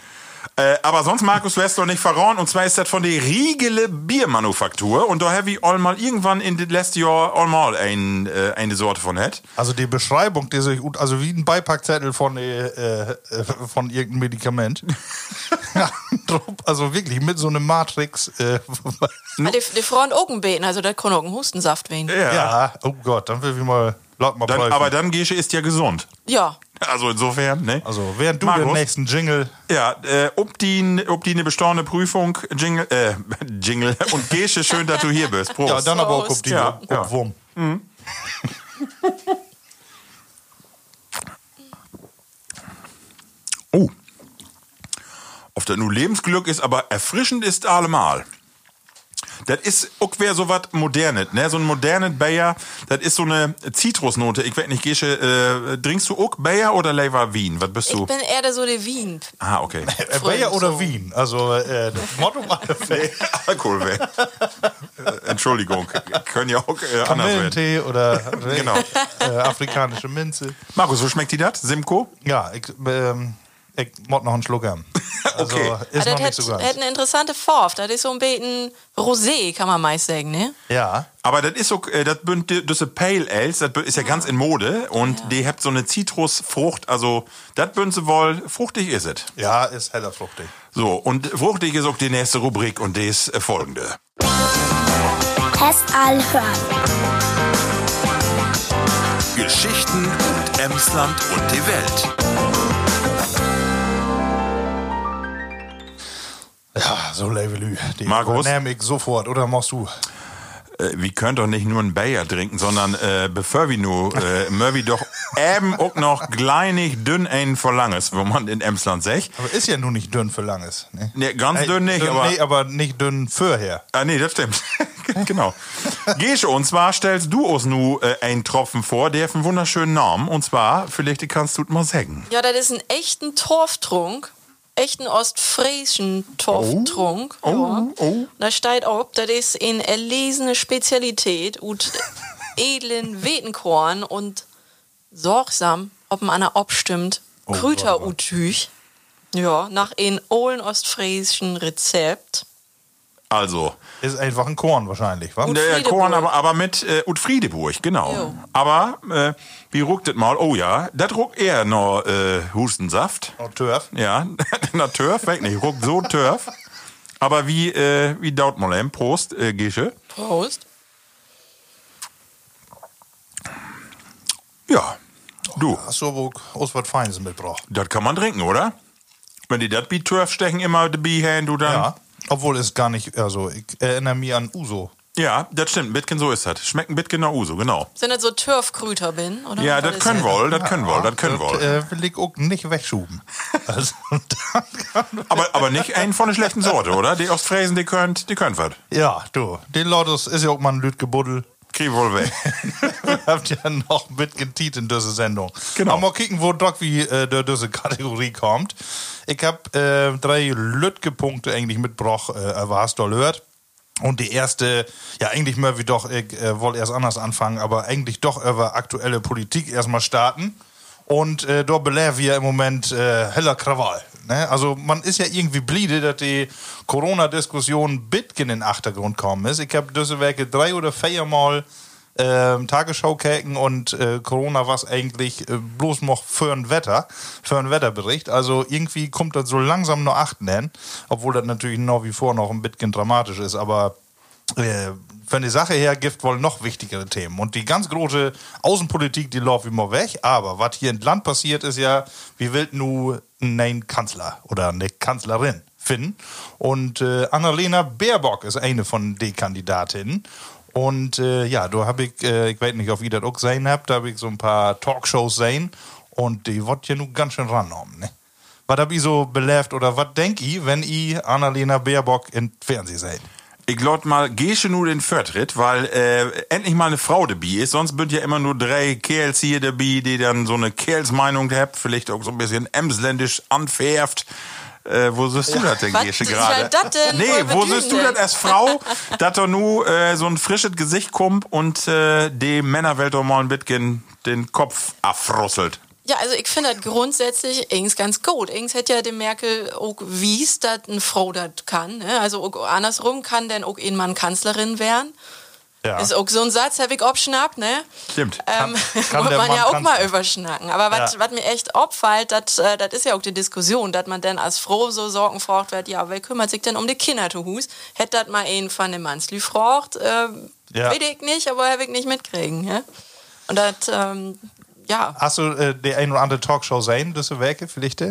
Äh, aber sonst, Markus, wärst du nicht verraten. Und zwar ist das von der Riegele Biermanufaktur. Und da habe ich all mal irgendwann in den letzten Jahr all mal ein, äh, eine Sorte von het. Also die Beschreibung, die sich, also wie ein Beipackzettel von, äh, äh, von irgendeinem Medikament. Ja, also wirklich mit so einem Matrix. Äh, Ah, die, die Frauen Augen beten, also das kann auch ein Hustensaft wegen. Ja. ja, oh Gott, dann will ich mal laut mal Dann, aber dann Gesche ist ja gesund. Also insofern, ne? Also während du Markus? den nächsten Jingle. Ja, äh, ob die, ob die eine bestehende Prüfung, Jingle, äh, Jingle und Gesche, schön, dass du hier bist. Prost. Ja, dann aber auch auf die Ja, ja. Wurm. Oh. Ob das nur Lebensglück ist, aber erfrischend ist allemal. Das ist auch wer so was Modernes, ne? So ein modernes Bayer, das ist so eine Zitrusnote. Ich weiß nicht, Gesche, äh, trinkst du auch Bayer oder Lever Wien? Was bist Ich du? bin eher der so der Wien. Ah, okay. Äh, Bayer oder so. Wien? Also äh, das Motto war Alkohol weg. Äh, Entschuldigung, können ja auch äh, anders werden. Kamillentee oder Genau. äh, afrikanische Minze. Markus, wo schmeckt die das? Simco? Ja, ich, ähm, ich mod noch einen Schluck haben. Also Okay. ist Ah, noch das nicht hätte so ganz. hätt eine interessante Farbe. Das ist so ein bisschen Rosé, kann man meist sagen, ne? Ja. Aber das ist so, äh, das bünd diese Pale Ales, das ist ja ganz in Mode und die habt so eine Zitrusfrucht, also das bünd sie wohl, fruchtig ist es. Ja, ist heller fruchtig. So, und fruchtig ist auch die nächste Rubrik und die ist äh, folgende. Test all hören. Geschichten und Emsland und die Welt. Ja, so Levelü. Die Markus? nehme ich sofort. Oder machst du? Äh, wir können doch nicht nur einen Bayer trinken, sondern äh, bevor wir nur, äh, wir doch eben auch noch kleinig dünn einen Verlanges, wo man in Emsland sagt. Aber ist ja nun nicht dünn für langes. Ne? Nee, ganz dünn nicht, aber- Nee, aber nicht dünn fürher. Ah, nee, das stimmt. genau. Gesche, und zwar stellst du uns nu äh, einen Tropfen vor, der hat einen wunderschönen Namen. Und zwar, vielleicht kannst du es mal sagen. Ja, das ist ein echten Torftrunk. Echten ostfriesischen Torftrunk. Oh, ja. oh. Da steht auch, das ist eine erlesene Spezialität und edlen Wetenkorn und sorgsam, ob man einer abstimmt, Oh, Krüterutüch. Ja, nach einem ollen ostfriesischen Rezept. Also, Ist einfach ein Korn wahrscheinlich, wa? Gut. der Friedeburg. Korn, aber, aber mit äh, Ut Friedeburg, genau. Jo. Aber, äh, wie ruckt das mal? Oh ja, das ruckt eher noch äh, Hustensaft. Oh, Turf. Ja, na Turf, weg nicht, ruckt so Turf. Aber wie, äh, wie daut mal eben? Prost, äh, Gesche. Prost. Ja, du, Hast du aber auch was Feines mitgebracht? das kann man trinken, oder? Wenn die das wie Turf stechen, immer die Biehen, du dann. Ja. Obwohl es gar nicht, also ich erinnere mich an Uso. Ja, das stimmt. Ein bisschen so ist das. Schmeckt ein bisschen nach Uso, genau. Sind das so Turfkrüter bin? Oder Ja, das können wohl, das können wohl, das können wohl. äh, will ich auch nicht wegschuben. Also, Aber, aber nicht einen von der schlechten Sorte, oder? Die Ostfriesen, die könnt, die könnt was. ja, du, den Lotus ist ja auch mal ein Lütgebuddel. Krieg wohl weg. Habt ihr noch mitgetiet in dieser Sendung. Genau. Aber mal kicken, wo Doc wie äh, der diese Kategorie kommt. Ich hab äh, drei Lütge-Punkte eigentlich mitgebracht, äh, du hört. Und die erste, ja, eigentlich wie doch, ich äh, wollte erst anders anfangen, aber eigentlich doch über aktuelle Politik erstmal starten. Und äh, dort belehren wir im Moment äh, heller Krawall. Ne? Also man ist ja irgendwie bliede, dass die Corona-Diskussion bitgen in den Achtergrund kommen ist. Ich habe diese Werke drei oder vier Mal ähm, Tagesschau kicken und äh, Corona was eigentlich äh, bloß noch für ein Wetter, für ein Wetterbericht. Also irgendwie kommt das so langsam nur acht nennen, obwohl das natürlich noch wie vor noch ein bisschen dramatisch ist, aber äh, von der Sache her gibt wohl noch wichtigere Themen. Und die ganz große Außenpolitik, die läuft immer weg. Aber was hier im Land passiert, ist ja, wie will nur einen Kanzler oder eine Kanzlerin finden. Und äh, Annalena Baerbock ist eine von den Kandidatinnen. Und äh, ja, da habe ich, äh, ich weiß nicht, ob ihr das auch gesehen habt, da habe ich so ein paar Talkshows sehen. Und die wird ja nun ganz schön rangenommen. Ne? Was habt ihr so belebt oder was denkt ihr, wenn ihr Annalena Baerbock im Fernsehen seht? Ich glaub mal, gehst du nur den Vortritt, weil äh, endlich mal eine Frau dabei ist. Sonst sind ja immer nur drei Kerls hier dabei, die dann so eine Kerlsmeinung haben, vielleicht auch so ein bisschen emsländisch anfärbt. Äh, wo siehst du das denn, Gesche, gerade? Nee, wo siehst du das als Frau, dass da nur äh, so ein frisches Gesicht kommt und äh, die Männerwelt mal ein bisschen den Kopf affrusselt? Ja, also ich finde das grundsätzlich ings ganz gut. Ings hätte ja die Merkel auch wies, dass eine Frau das kann. Ne? Also auch andersrum kann denn auch ein Mann Kanzlerin werden. Ja. Ist auch so ein Satz, habe ich abschnappt, ne? Stimmt. Ähm, kann der man Mann ja auch mal überschnacken. Aber was Ja. mir echt auffällt, das äh, das ist ja auch die Diskussion, dass man dann als Frau so Sorgen fragt wird, ja, wer kümmert sich denn um die Kinder zu Hus? Hätte das mal einen von dem Mannsli fragt, äh, Ja. weiß ich nicht, aber habe ich nicht mitkriegen. Ja? Und das, ähm, ja, Hast du äh, die ein oder andere Talkshow sehen, diese Werke, vielleicht?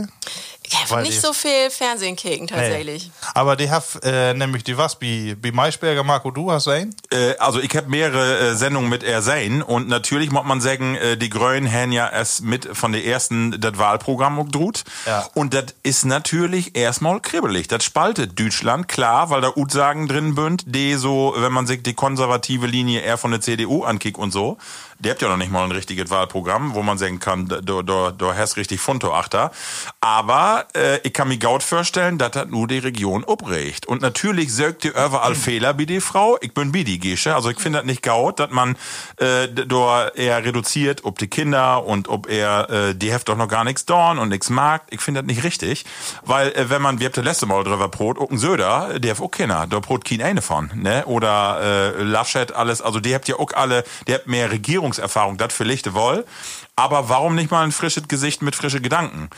Ich habe Weil nicht so viel Fernsehen kicken tatsächlich. Nee. Aber die haben äh, nämlich die was, wie, wie Maischberger, Marco, du hast sehen? Äh, also ich habe mehrere äh, Sendungen mit er sein und natürlich muss man sagen, äh, die Grönen haben ja erst mit von der ersten das Wahlprogramm gedruht Ja. und das ist natürlich erstmal kribbelig. Das spaltet Deutschland, klar, weil da Utsagen drin bünd, die so, wenn man sich die konservative Linie eher von der CDU ankickt und so, der habt ja noch nicht mal ein richtiges Wahlprogramm, wo man sagen kann, da, da, da hast richtig Funto achter. Aber äh, ich kann mir gaut vorstellen, dass das nur die Region obregt. Und natürlich sögt die überall Fehler bei die Frau. Ich bin bei die Gesche. Also ich finde das nicht gaut, dass man äh, da eher reduziert, ob die Kinder und ob er, äh, die heft doch noch gar nichts dorn und nichts mag. Ich finde das nicht richtig. Weil äh, wenn man, wir habt das letzte Mal drüber Brot, ein Söder, der hat auch keiner. Da Brot kein eine von. Ne? Oder äh, Laschet, alles. Also die habt ja auch alle, die habt mehr Regierungserfahrung, das vielleicht wohl. Aber warum nicht mal ein frisches Gesicht mit frischen Gedanken?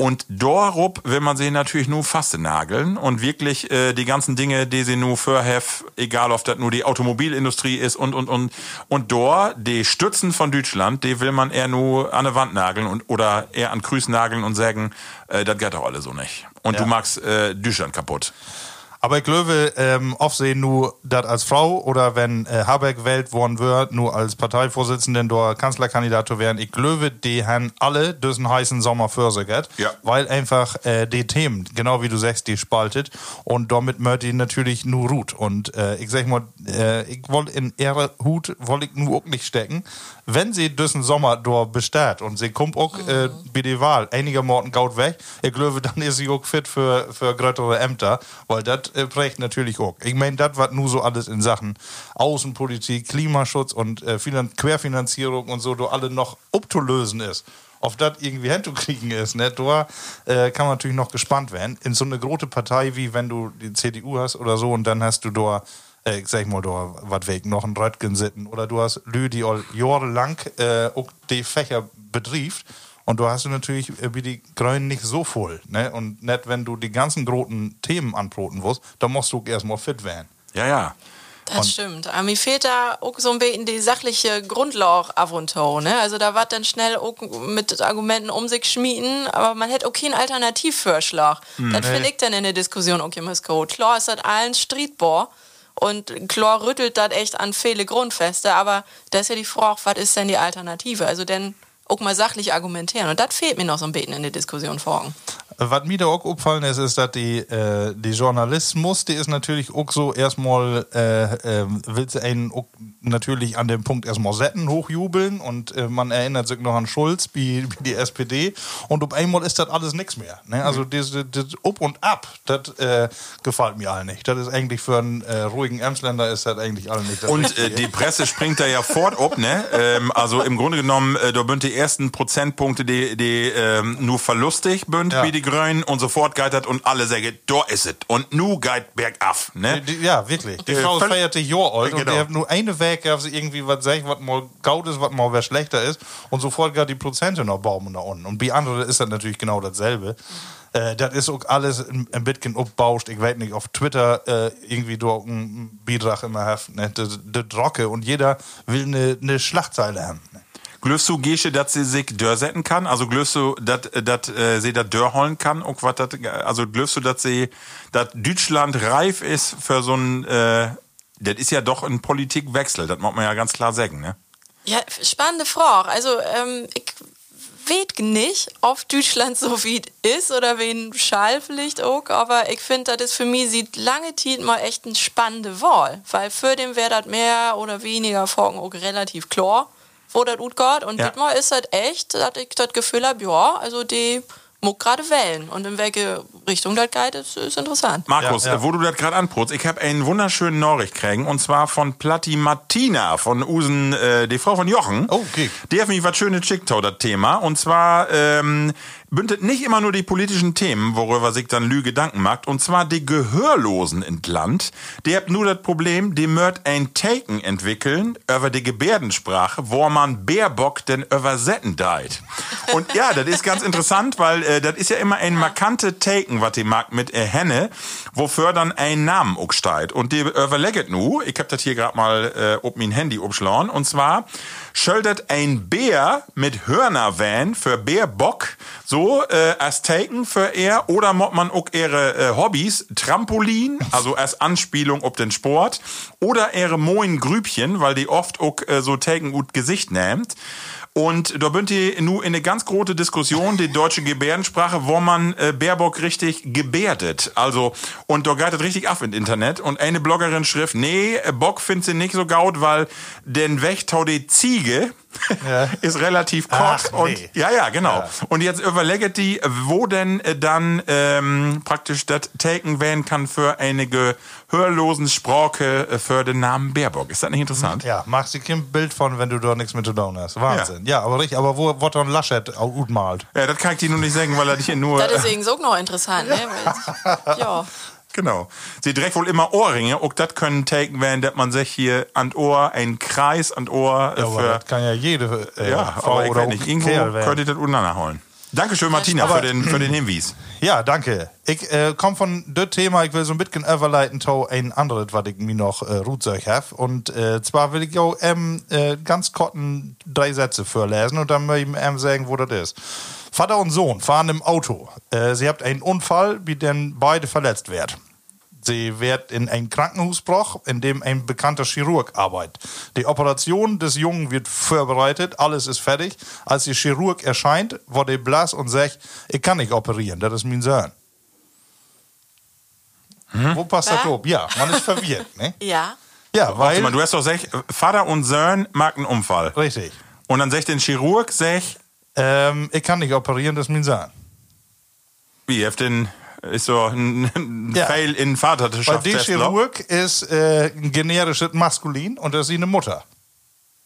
Und Dorup will man sie natürlich nur fast nageln und wirklich äh, die ganzen Dinge, die sie nur für have, egal ob das nur die Automobilindustrie ist und und und und Dor, die Stützen von Deutschland, die will man eher nur an der Wand nageln und oder eher an Grüß nageln und sagen, äh, das geht doch alle so nicht. Und Ja. du machst äh, Deutschland kaputt. Aber ich glaube, ähm, oft sehen nur das als Frau oder wenn äh, Habeck gewählt worden wird, nur als Parteivorsitzenden oder Kanzlerkandidat zu werden, ich glaube, die haben alle diesen heißen Sommer für sich Ja. weil einfach äh, die Themen, genau wie du sagst, die spaltet und damit möchte ich natürlich nur Ruth. Und äh, ich sag mal, äh, ich wollte in ihre Hut, wollte ich nur auch nicht stecken. Wenn sie diesen Sommer dort besteht und sie kommt auch äh, bei der Wahl einigermaßen gaut weg, ich glaube, dann ist sie auch fit für, für größere Ämter, weil das äh, prägt natürlich auch. Ich meine, das, was nur so alles in Sachen Außenpolitik, Klimaschutz und äh, Finan Querfinanzierung und so, do alle noch abzulösen ist. Ob das irgendwie hinzukriegen ist, ne? Da äh, kann man natürlich noch gespannt werden. In so eine große Partei wie wenn du die CDU hast oder so und dann hast du da, äh, ich sag mal, da was weg, noch ein Röttgen sitten oder du hast Lü, die jahrelang äh, die Fächer betrieft. Und du hast natürlich äh, wie die Grünen nicht so voll. Ne? Und nicht, wenn du die ganzen großen Themen anbroten wirst, dann musst du erstmal fit werden. Ja, ja. Das stimmt. Aber mir fehlt da auch so ein bisschen die sachliche Grundlage ab und zu, ne? Also da war dann schnell auch mit Argumenten um sich schmieden, aber man hätte auch keinen Alternativvorschlag. Das finde ich dann in der Diskussion auch immer gut. Klar ist das allen Streetball und klar rüttelt das echt an viele Grundfeste, aber da ist ja die Frage, was ist denn die Alternative? Also denn auch mal sachlich argumentieren. Und das fehlt mir noch so ein bisschen in der Diskussion vorhin. Was mir da auch aufgefallen ist, ist, dass die, äh, die Journalismus, die ist natürlich auch so erstmal, äh, äh, will sie einen auch natürlich an dem Punkt erstmal Setten hochjubeln und äh, man erinnert sich noch an Schulz, wie, wie die SPD und auf einmal ist das alles nichts mehr. Ne? Also das, das Up und Ab, das äh, gefällt mir all nicht. Das ist eigentlich für einen äh, ruhigen Emsländer ist das eigentlich all nicht. Und äh, die Presse springt da ja fort ob, ne? Ähm, also im Grunde genommen, äh, da bünd die ersten Prozentpunkte, die, die ähm, nur verlustig bünd, Ja. wie die Grünen und sofort geitert und alle sagen, da ist es. Und nu geit bergab, ne? Die, ja, wirklich. Die Äh, Frau völl- 40 Jahre alt und Genau. die hat nur eine Weg, gab sie irgendwie was sagt, was mal gaut ist, was mal wer schlechter ist und sofort gar die Prozente noch bauen da unten. Und bei anderen ist das natürlich genau dasselbe. Äh, das ist auch alles ein, ein bisschen aufbauscht. Ich weiß nicht, auf Twitter äh, irgendwie durch einen Beitrag immer haft, ne? Das, das Rocke und jeder will eine, eine Schlagzeile haben. Ne? Glöfst du, Gesche, dass sie sich dörrsetzen kann? Also glöfst du, dass dass, äh, sie das dörr holen kann? Und wat dat, also glöfst du, dass sie, dass Deutschland reif ist für so ein, äh, das ist ja doch ein Politikwechsel, das muss man ja ganz klar sagen, ne? Ja, spannende Frage. Also, ähm, ich weiß nicht, ob Deutschland so wie ist oder wen Schall vielleicht auch, aber ich finde, das ist für mich sieht lange Zeit mal echt eine spannende Wahl, weil für den wäre das mehr oder weniger Folgen auch relativ klar, wo das gut geht und Ja. diesmal ist das echt, dass ich das Gefühl habe, ja, also die muss gerade wählen und in welche Richtung das geht, ist, ist interessant. Markus, Ja, ja. wo du das gerade anprotst, ich habe einen wunderschönen Nachricht kriegen und zwar von Platti Martina von Usen, äh, die Frau von Jochen. Oh, okay. Die hat mich was schönes schickt, das Thema. Und zwar ähm, bündet nicht immer nur die politischen Themen, worüber sich dann Lü Gedanken macht, und zwar die Gehörlosen in Land. Die habt nur das Problem, die mört ein Taken entwickeln über die Gebärdensprache, wo man Bärbock denn übersetzen deit. Und ja, das ist ganz interessant, weil äh, das ist ja immer ein markante Taken, was die mag mit äh, Henne, wofür dann ein Namen auch steht. Und die überlegt nu, ich hab das hier gerade mal äh, ob mein Handy umschlagen, und zwar schildert ein Bär mit Hörnervan für Bärbock. So äh, als Taken für er. Oder mod man auch ihre äh, Hobbys? Trampolin, also als Anspielung auf den Sport. Oder ihre moin Grübchen, weil die oft auch äh, so Taken gut Gesicht nimmt. Und da bünd ihr nu in eine ganz große Diskussion, die deutsche Gebärdensprache, wo man äh, Baerbock richtig gebärdet. Also, und da geht es richtig ab im Internet. Und eine Bloggerin schrift, nee, Bock findet sie nicht so gaut, weil den Wächtau die Ziege Ja. ist relativ kurz. Ach, und nee. ja, ja, genau. Und jetzt überlegt die, wo denn äh, dann ähm, praktisch das taken werden kann für einige hörlosen Sprache äh, für den Namen Baerbock. Ist das nicht interessant? Ja, machst du kein Bild von, wenn du da nichts mit zu tun hast. Wahnsinn. Ja, aber richtig, aber wo Wotton Laschet auch gut malt. Ja, das kann ich dir nur nicht sagen, weil er dich hier nur. Das ist deswegen so noch interessant, ne? Ja. Genau. Sie trägt wohl immer Ohrringe. Auch das können taken werden, dass man sich hier an Ohr, einen Kreis an Ohr äh, Ja, aber für. das kann ja jede äh, Ja, Frau aber ich oder nicht. Irgendwo Kerl werden. könnt ihr das untereinander holen. Dankeschön, Martina, für den, für den Hinweis. Ja, danke. Ich äh, komme von dem Thema, ich will so ein bisschen überleiten zu ein anderes, was ich mir noch äh, Rutzeug habe. Und äh, zwar will ich auch ähm, äh, ganz kurzen drei Sätze vorlesen und dann möchte ich ähm, sagen, wo das ist. Vater und Sohn fahren im Auto. Äh, sie habt einen Unfall, wie denn beide verletzt werden. Sie wird in ein Krankenhaus gebracht, in dem ein bekannter Chirurg arbeitet. Die Operation des Jungen wird vorbereitet, alles ist fertig. Als der Chirurg erscheint, wird er blass und sagt, ich kann nicht operieren, das ist mein Sohn. Wo passt das Hä? auf? Ja, man ist verwirrt. Ne? Ja. Ja, Warte weil... mal, du hast doch gesagt, Vater und Sohn mag einen Unfall. Richtig. Und dann sagt den Chirurg, sag, Ähm, ich kann nicht operieren, das ist mein Sohn. wie, auf den, ist so ein, ein Ja. Fail in Weil Vaterschaft. der Chirurg ist äh, ein generisches Maskulin und das ist eine Mutter.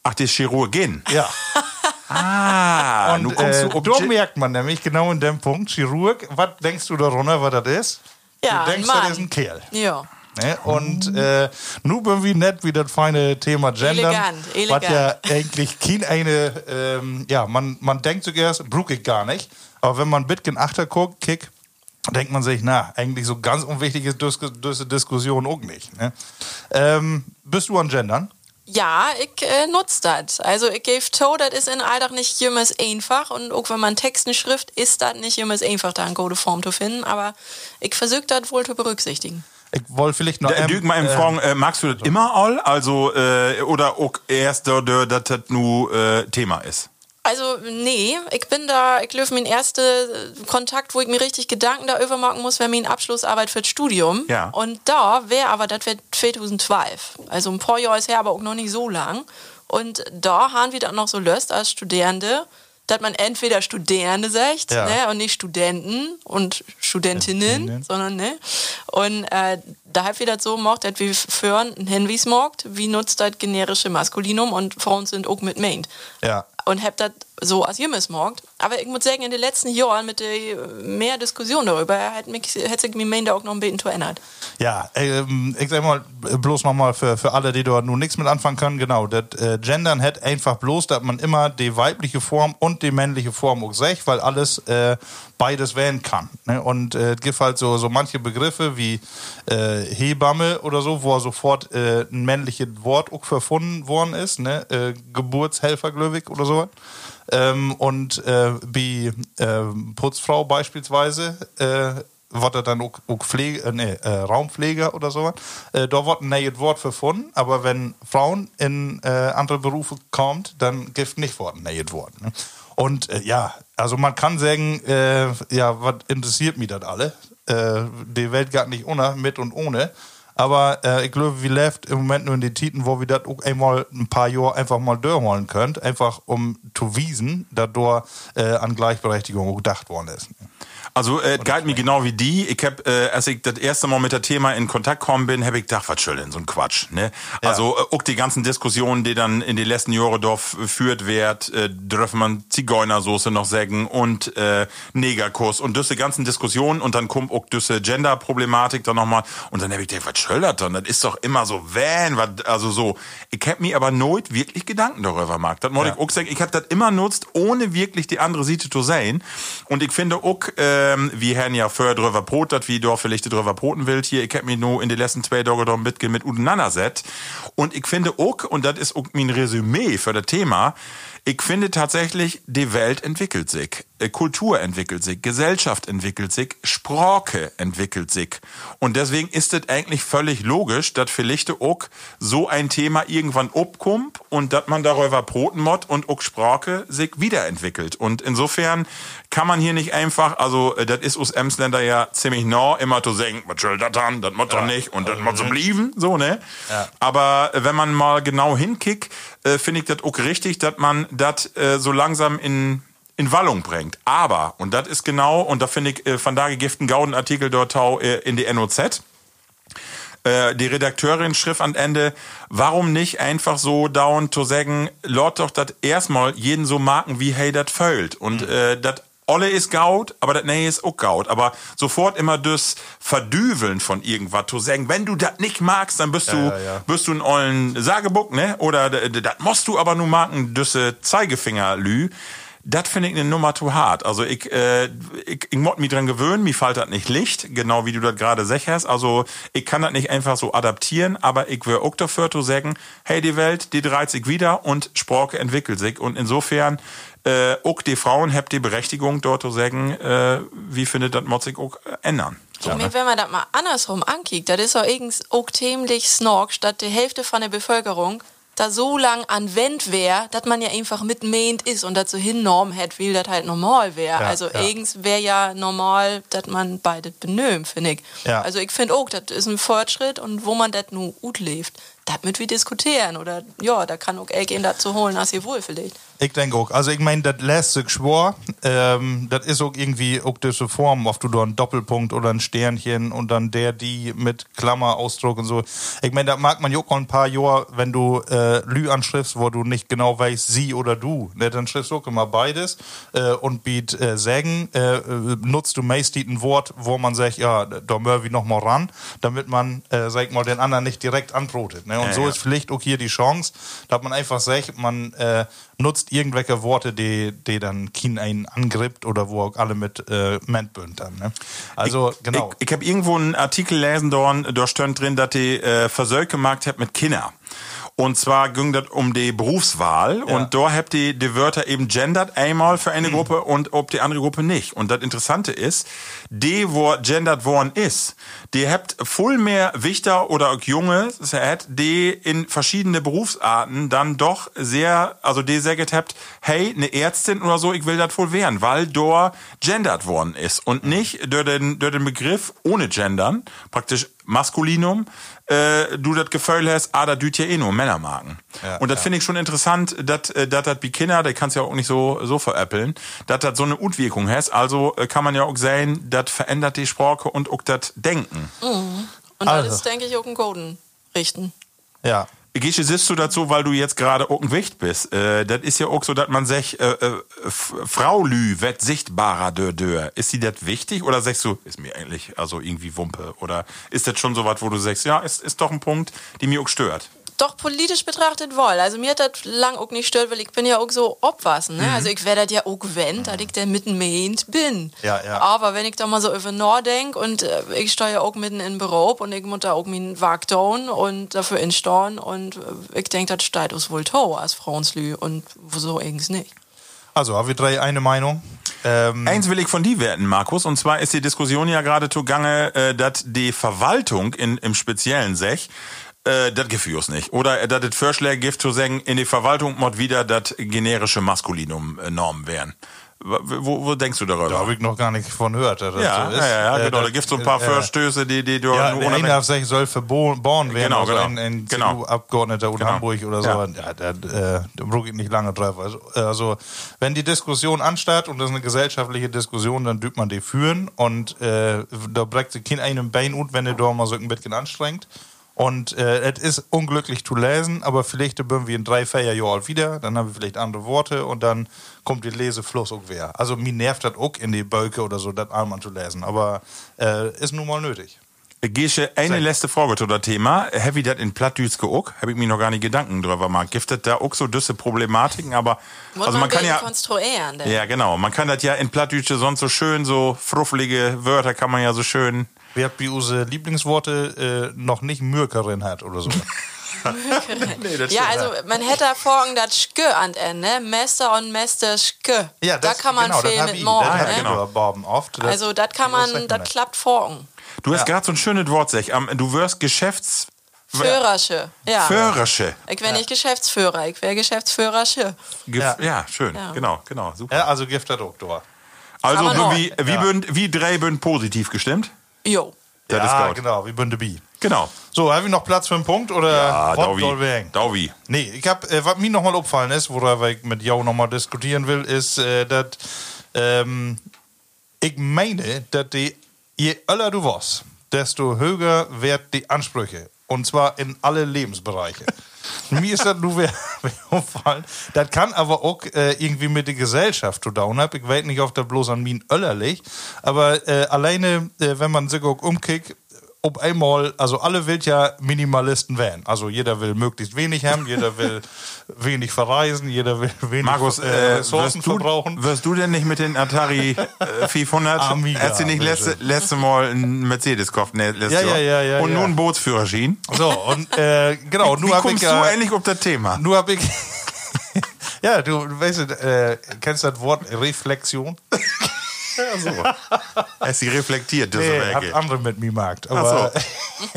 Ach, die Chirurgin. Ja. Ah, Und nu kommst äh, du da merkt man nämlich genau in dem Punkt, Chirurg, was denkst du darunter, was das ist? Ja, du denkst, das ist ein Kerl. Ja. Ne? Und äh, nu bin wie nett wie das feine Thema Gender. Elegant, Was elegant. ja eigentlich kein eine, ähm, ja, man, man denkt zuerst, brauch ich gar nicht. Aber wenn man ein bisschen achter guckt, kick, denkt man sich, na, eigentlich so ganz unwichtig ist Dis diese Diskussion auch nicht. Ne? Ähm, bist du an Gendern? Ja, ich äh, nutze das. Also ich gebe to, das ist in Alltag nicht immer einfach und auch wenn man Texten schrift, ist das nicht immer einfach, da eine gute Form zu finden, aber ich versuche das wohl zu berücksichtigen. Ich wollte vielleicht noch... Da, ähm, mal im äh, Fragen, äh, magst du das immer all? Also, äh, oder auch erst, da, da, dass das nu äh, Thema ist? Also, nee, ich bin da, ich glaube, mein erster Kontakt, wo ich mir richtig Gedanken darüber machen muss, wäre meine Abschlussarbeit für das Studium. Ja. Und da wäre aber, das wäre 2012. Also ein paar Jahre ist her, aber auch noch nicht so lang. Und da haben wir dann noch so löst als Studierende, dass man entweder Studierende sagt, Ja. ne, und nicht Studenten und Studentinnen, Studentinnen. sondern ne. Und äh, da hab wir das so gemacht, dass wir führen ein Hinweis wie nutzt das generische Maskulinum und Frauen sind auch mit meint Ja. Und hab das so als Jimmes gemacht. Aber ich muss sagen, in den letzten Jahren mit der mehr Diskussion darüber hat, mich, sich mein Main da auch noch ein bisschen verändert. Ja, ähm, ich sag mal, bloß nochmal für, für alle, die dort nun nichts mit anfangen können, genau, das äh, Gendern hat einfach bloß, dass man immer die weibliche Form und die männliche Form auch sagt, weil alles äh, beides wählen kann. Ne? Und äh, es gibt halt so, so manche Begriffe wie äh, Hebamme oder so, wo sofort äh, ein männliches Wort auch verfunden worden ist, ne? äh, Geburtshelfer, glücklich oder so. Ähm, und äh, wie ähm, Putzfrau beispielsweise, äh, wird er dann auch, auch Pflege, äh, nee, äh, Raumpfleger oder so. Äh, da wird ein neues Wort gefunden, aber wenn Frauen in äh, andere Berufe kommt, dann gibt nicht Wort ein neues Wort. Ne? Und äh, ja, also man kann sagen, äh, ja, was interessiert mich das alle? Äh, die Welt geht nicht ohne, mit und ohne. Aber äh, ich glaube, wir leben im Moment nur in den Titen, wo wir das auch einmal ein paar Jahre einfach mal durchholen könnt, einfach um zu wiesen, dass äh, an Gleichberechtigung gedacht worden ist. Also, äh, galt mir genau wie die. Ich hab, äh, als ich das erste Mal mit der Thema in Kontakt gekommen bin, habe ich gedacht, was soll denn so ein Quatsch, ne? Also, äh, auch die ganzen Diskussionen, die dann in den letzten Jahren dorf führt wird, äh, dürfen man Zigeunersoße noch sagen und äh, Negerkuss und diese ganzen Diskussionen und dann kommt auch diese Gender-Problematik dann nochmal und dann habe ich gedacht, was soll das denn? Das ist doch immer so van, was, also so. Ich hab mir aber nooit wirklich Gedanken darüber gemacht. Das Ja. ich auch sagen, ich hab das immer nutzt, ohne wirklich die andere Seite zu sehen. Und ich finde auch, ähm, wie Herrn ja vorher drüber potet, wie du vielleicht drüber poten willt hier, ich hab mich nur in den letzten zwei Tagen da mit, mit auseinandersetzt. Und ich finde auch, und das ist auch mein Resümee für das Thema, ich finde tatsächlich, die Welt entwickelt sich, Kultur entwickelt sich, Gesellschaft entwickelt sich, Sprache entwickelt sich. Und deswegen ist es eigentlich völlig logisch, dass vielleicht auch so ein Thema irgendwann obkommt und dass man darüber proten mod und auch Sprache sich wiederentwickelt. Und insofern kann man hier nicht einfach, also äh, das ist uns Emsländer ja ziemlich nah, immer zu sagen, was soll das dann, das muss doch nicht und das muss so blieben, so, ne? Aber äh, wenn man mal genau hinkickt, äh, finde ich das auch richtig, dass man das äh, so langsam in in Wallung bringt. Aber, und das ist genau, und da finde ich äh, von da gegiften Gauden Artikel dort tau, äh, in die NOZ, äh, die Redakteurin schrift am Ende, warum nicht einfach so down zu sagen, Lord doch das erstmal jeden so marken, wie hey das fällt. Und äh, das Olle ist Gaut, aber das Nee ist auch Gaut. Aber sofort immer das Verdüveln von irgendwas zu sagen, wenn du das nicht magst, dann bist du, ja, ja. bist du ein ollen Sagebuck, ne? Oder das musst du aber nur marken, düsse Zeigefinger-Lü. Das finde ich eine Nummer zu hart. Also ich, äh, ich, ich mod mich dran gewöhnen, mir fällt das nicht Licht, genau wie du das gerade sagst. Also ich kann das nicht einfach so adaptieren, aber ich will auch dafür zu sagen, hey, die Welt, die dreht sich wieder und Sprache entwickelt sich. Und insofern, äh, auch die Frauen habt die Berechtigung dort zu sagen, äh, wie findet das sich auch ändern. So, Ich ne? wenn man das mal andersrum ankickt, das ist auch irgendwie auch ziemlich snork, statt die Hälfte von der Bevölkerung da so lang anwendt wäre, dass man ja einfach mit meint ist und dazu hin Norm hätte, wie das halt normal wäre. Ja, also ja. eigens wäre ja normal, dass man beide benömt, finde ich. Ja. Also ich finde auch, das ist ein Fortschritt und wo man das nun gut lebt, das mit wir diskutieren oder ja, da kann auch gehen dazu holen, als ihr wohl vielleicht. Ich denke auch. Also ich meine, das lässt sich schwor. Ähm, das ist auch irgendwie auch diese Form, ob du da einen Doppelpunkt oder ein Sternchen und dann der, die mit Klammerausdruck und so. Ich meine, das mag man ja auch ein paar Jahre, wenn du äh, Lü anschriftst, wo du nicht genau weißt, sie oder du. Ne, dann schriftst du auch immer beides äh, und biet äh, sagen, äh, äh, nutzt du meist ein Wort, wo man sagt, ja, da wir noch mal ran, damit man, äh, sag ich mal, den anderen nicht direkt anbrotet. Ne? Und Ja, so ja. ist vielleicht auch hier die Chance, dass man einfach sagt, man äh, nutzt irgendwelche Worte, die, die dann Kien einen angrippt oder wo auch alle mit äh, Mentbünd dann. Ne? Also, genau. Ich, ich habe irgendwo einen Artikel lesen, da, da stand drin, dass die äh, Versöke gemacht hat mit Kinder. Und zwar ging das um die Berufswahl. Und da habt ihr die Wörter eben gendert einmal für eine Gruppe und ob die andere Gruppe nicht. Und das Interessante ist, die, wo gendert worden ist, die habt voll mehr Wichter oder auch Junge, die in verschiedene Berufsarten dann doch sehr, also die sagt habt, hey, eine Ärztin oder so, ich will das wohl werden, weil dort gendert worden ist. Und nicht durch den, durch den Begriff ohne gendern, praktisch Maskulinum, äh, du das Gefühl hast, ah, da düt ja eh nur Männermarken. Ja, und das ja. finde ich schon interessant, dass äh, das wie Kinder, der kannst ja auch nicht so so veräppeln, dass das so eine Utwirkung hast. Also äh, kann man ja auch sehen, das verändert die Sprache und auch das Denken. Und Also. das ist, denke ich, auch ein Golden richten. Ja. Gesche, siehst du dazu, weil du jetzt gerade auch ein Wicht bist? Äh, das ist ja auch so, dass man sich, äh, äh, Frau Lü wird sichtbarer dör dör. Ist sie das wichtig oder sagst du, ist mir eigentlich also irgendwie Wumpe? Oder ist das schon so was, wo du sagst, ja, ist, ist doch ein Punkt, die mir auch stört? Doch politisch betrachtet wohl. Also mir hat das lang auch nicht stört, weil ich bin ja auch so obwassen. Mhm. Ne? Also ich werde das ja auch gewöhnt, dass ich der mitten meint bin. Ja, ja. Aber wenn ich da mal so über nachdenke und äh, ich stehe ja auch mitten in Beruf und ich muss da auch meinen Wag tun und dafür instehen und äh, ich denke, das steht uns wohl to als Frauenslü und wieso eigentlich nicht. Also, haben wir drei eine Meinung? Ähm, Eins will ich von dir werten, Markus, und zwar ist die Diskussion ja gerade zugange, äh, dass die Verwaltung in, im speziellen Sech äh, das Gefühls nicht. Oder äh, dass das Vorschläge gibt zu sagen, in die Verwaltung mod wieder das generische Maskulinum äh, Norm wären. Wo, wo, denkst du darüber? da habe ich noch gar nicht von gehört, ja, so ja, ja, Äh, genau. Da gibt es so ein paar äh, Verstöße, die, die du Ja, nur der eine auf sich soll verboren werden, Genau, also genau. ein, ein Genau. CDU-Abgeordneter oder Genau. Hamburg oder so. Ja. Ja, da, da brauche ich nicht lange drauf. Also, also, wenn die Diskussion anstatt und das ist eine gesellschaftliche Diskussion, dann dübt man die führen und äh, da sich kein einem Bein ut, wenn der da mal so ein bisschen anstrengt. Und äh, es ist unglücklich zu lesen, aber vielleicht sind wir in drei, vier Jahren wieder, dann haben wir vielleicht andere Worte und dann kommt der Lesefluss auch wieder. Also mir nervt das auch in die Bölke oder so, das einmal zu lesen, aber äh, ist nun mal nötig. Gesche, eine letzte Frage zu dem Thema. Habe ich das in Plattdütske auch? Habe ich mir noch gar nicht Gedanken drüber gemacht. Gibt es da auch so düsse Problematiken? Aber, Muss also man kann den ja, konstruieren. Denn. ja genau, man kann das ja in Plattdütsche sonst so schön, so fruffelige Wörter kann man ja so schön. Wer bei unsere Lieblingsworte äh, noch nicht Mürkerin hat oder so. Ja, also man hätte vorhin das Schke an Ende, Mester und Mester Schke. da kann man genau, das viel mit morgen. Das ja, ich genau. über Borben oft. Das- Also das kann das man, das klappt vorhin. Du hast gerade so ein schönes Wort, sag. Ähm, Du wirst Geschäfts... Führersche. Ja. Führersche. Ich wäre nicht Geschäftsführer, ich wäre Geschäftsführersche. Ja. ja. schön. Ja. Genau, genau. Super. Ja, also Gift der Doktor. Also, wie, wie, bünd, wie drei bünd positiv gestimmt? Jo. Das ja, genau, wie Bünde Bi. Genau. So, haben wir noch Platz für einen Punkt oder Ah, soll Dauvi. Dauvi. Nee, ich hab, äh, was mir nochmal aufgefallen ist, worüber ich mit Jo nochmal diskutieren will, ist, äh, dass ähm, ich meine, dass die, je öller du warst, desto höher werden die Ansprüche. Und zwar in alle Lebensbereiche. Mir ist das nur wer aufgefallen. Das kann aber auch äh, irgendwie mit der Gesellschaft zu tun haben. Ich weiß nicht, ob das bloß an mir Öller liegt. Aber äh, alleine, äh, wenn man sich auch umkickt, ob einmal, also alle will ja Minimalisten werden. Also jeder will möglichst wenig haben, jeder will wenig verreisen, jeder will wenig Markus, äh, äh, Ressourcen wirst, du, verbrauchen. wirst du denn nicht mit den Atari äh, 500? Amiga, Hast du nicht letzte, letzte Mal einen Mercedes gekauft? Nee, letztes Ja, ja, ja, ja, Und ja. nun Bootsführerschein. So, und äh, genau, Wie nur hab ich kommst ja, du eigentlich auf das Thema? nur hab ich Ja, du weißt, äh, kennst das Wort Reflexion? Es sie reflektiert, das Nee, nee, hat andere mit mir gemacht. Aber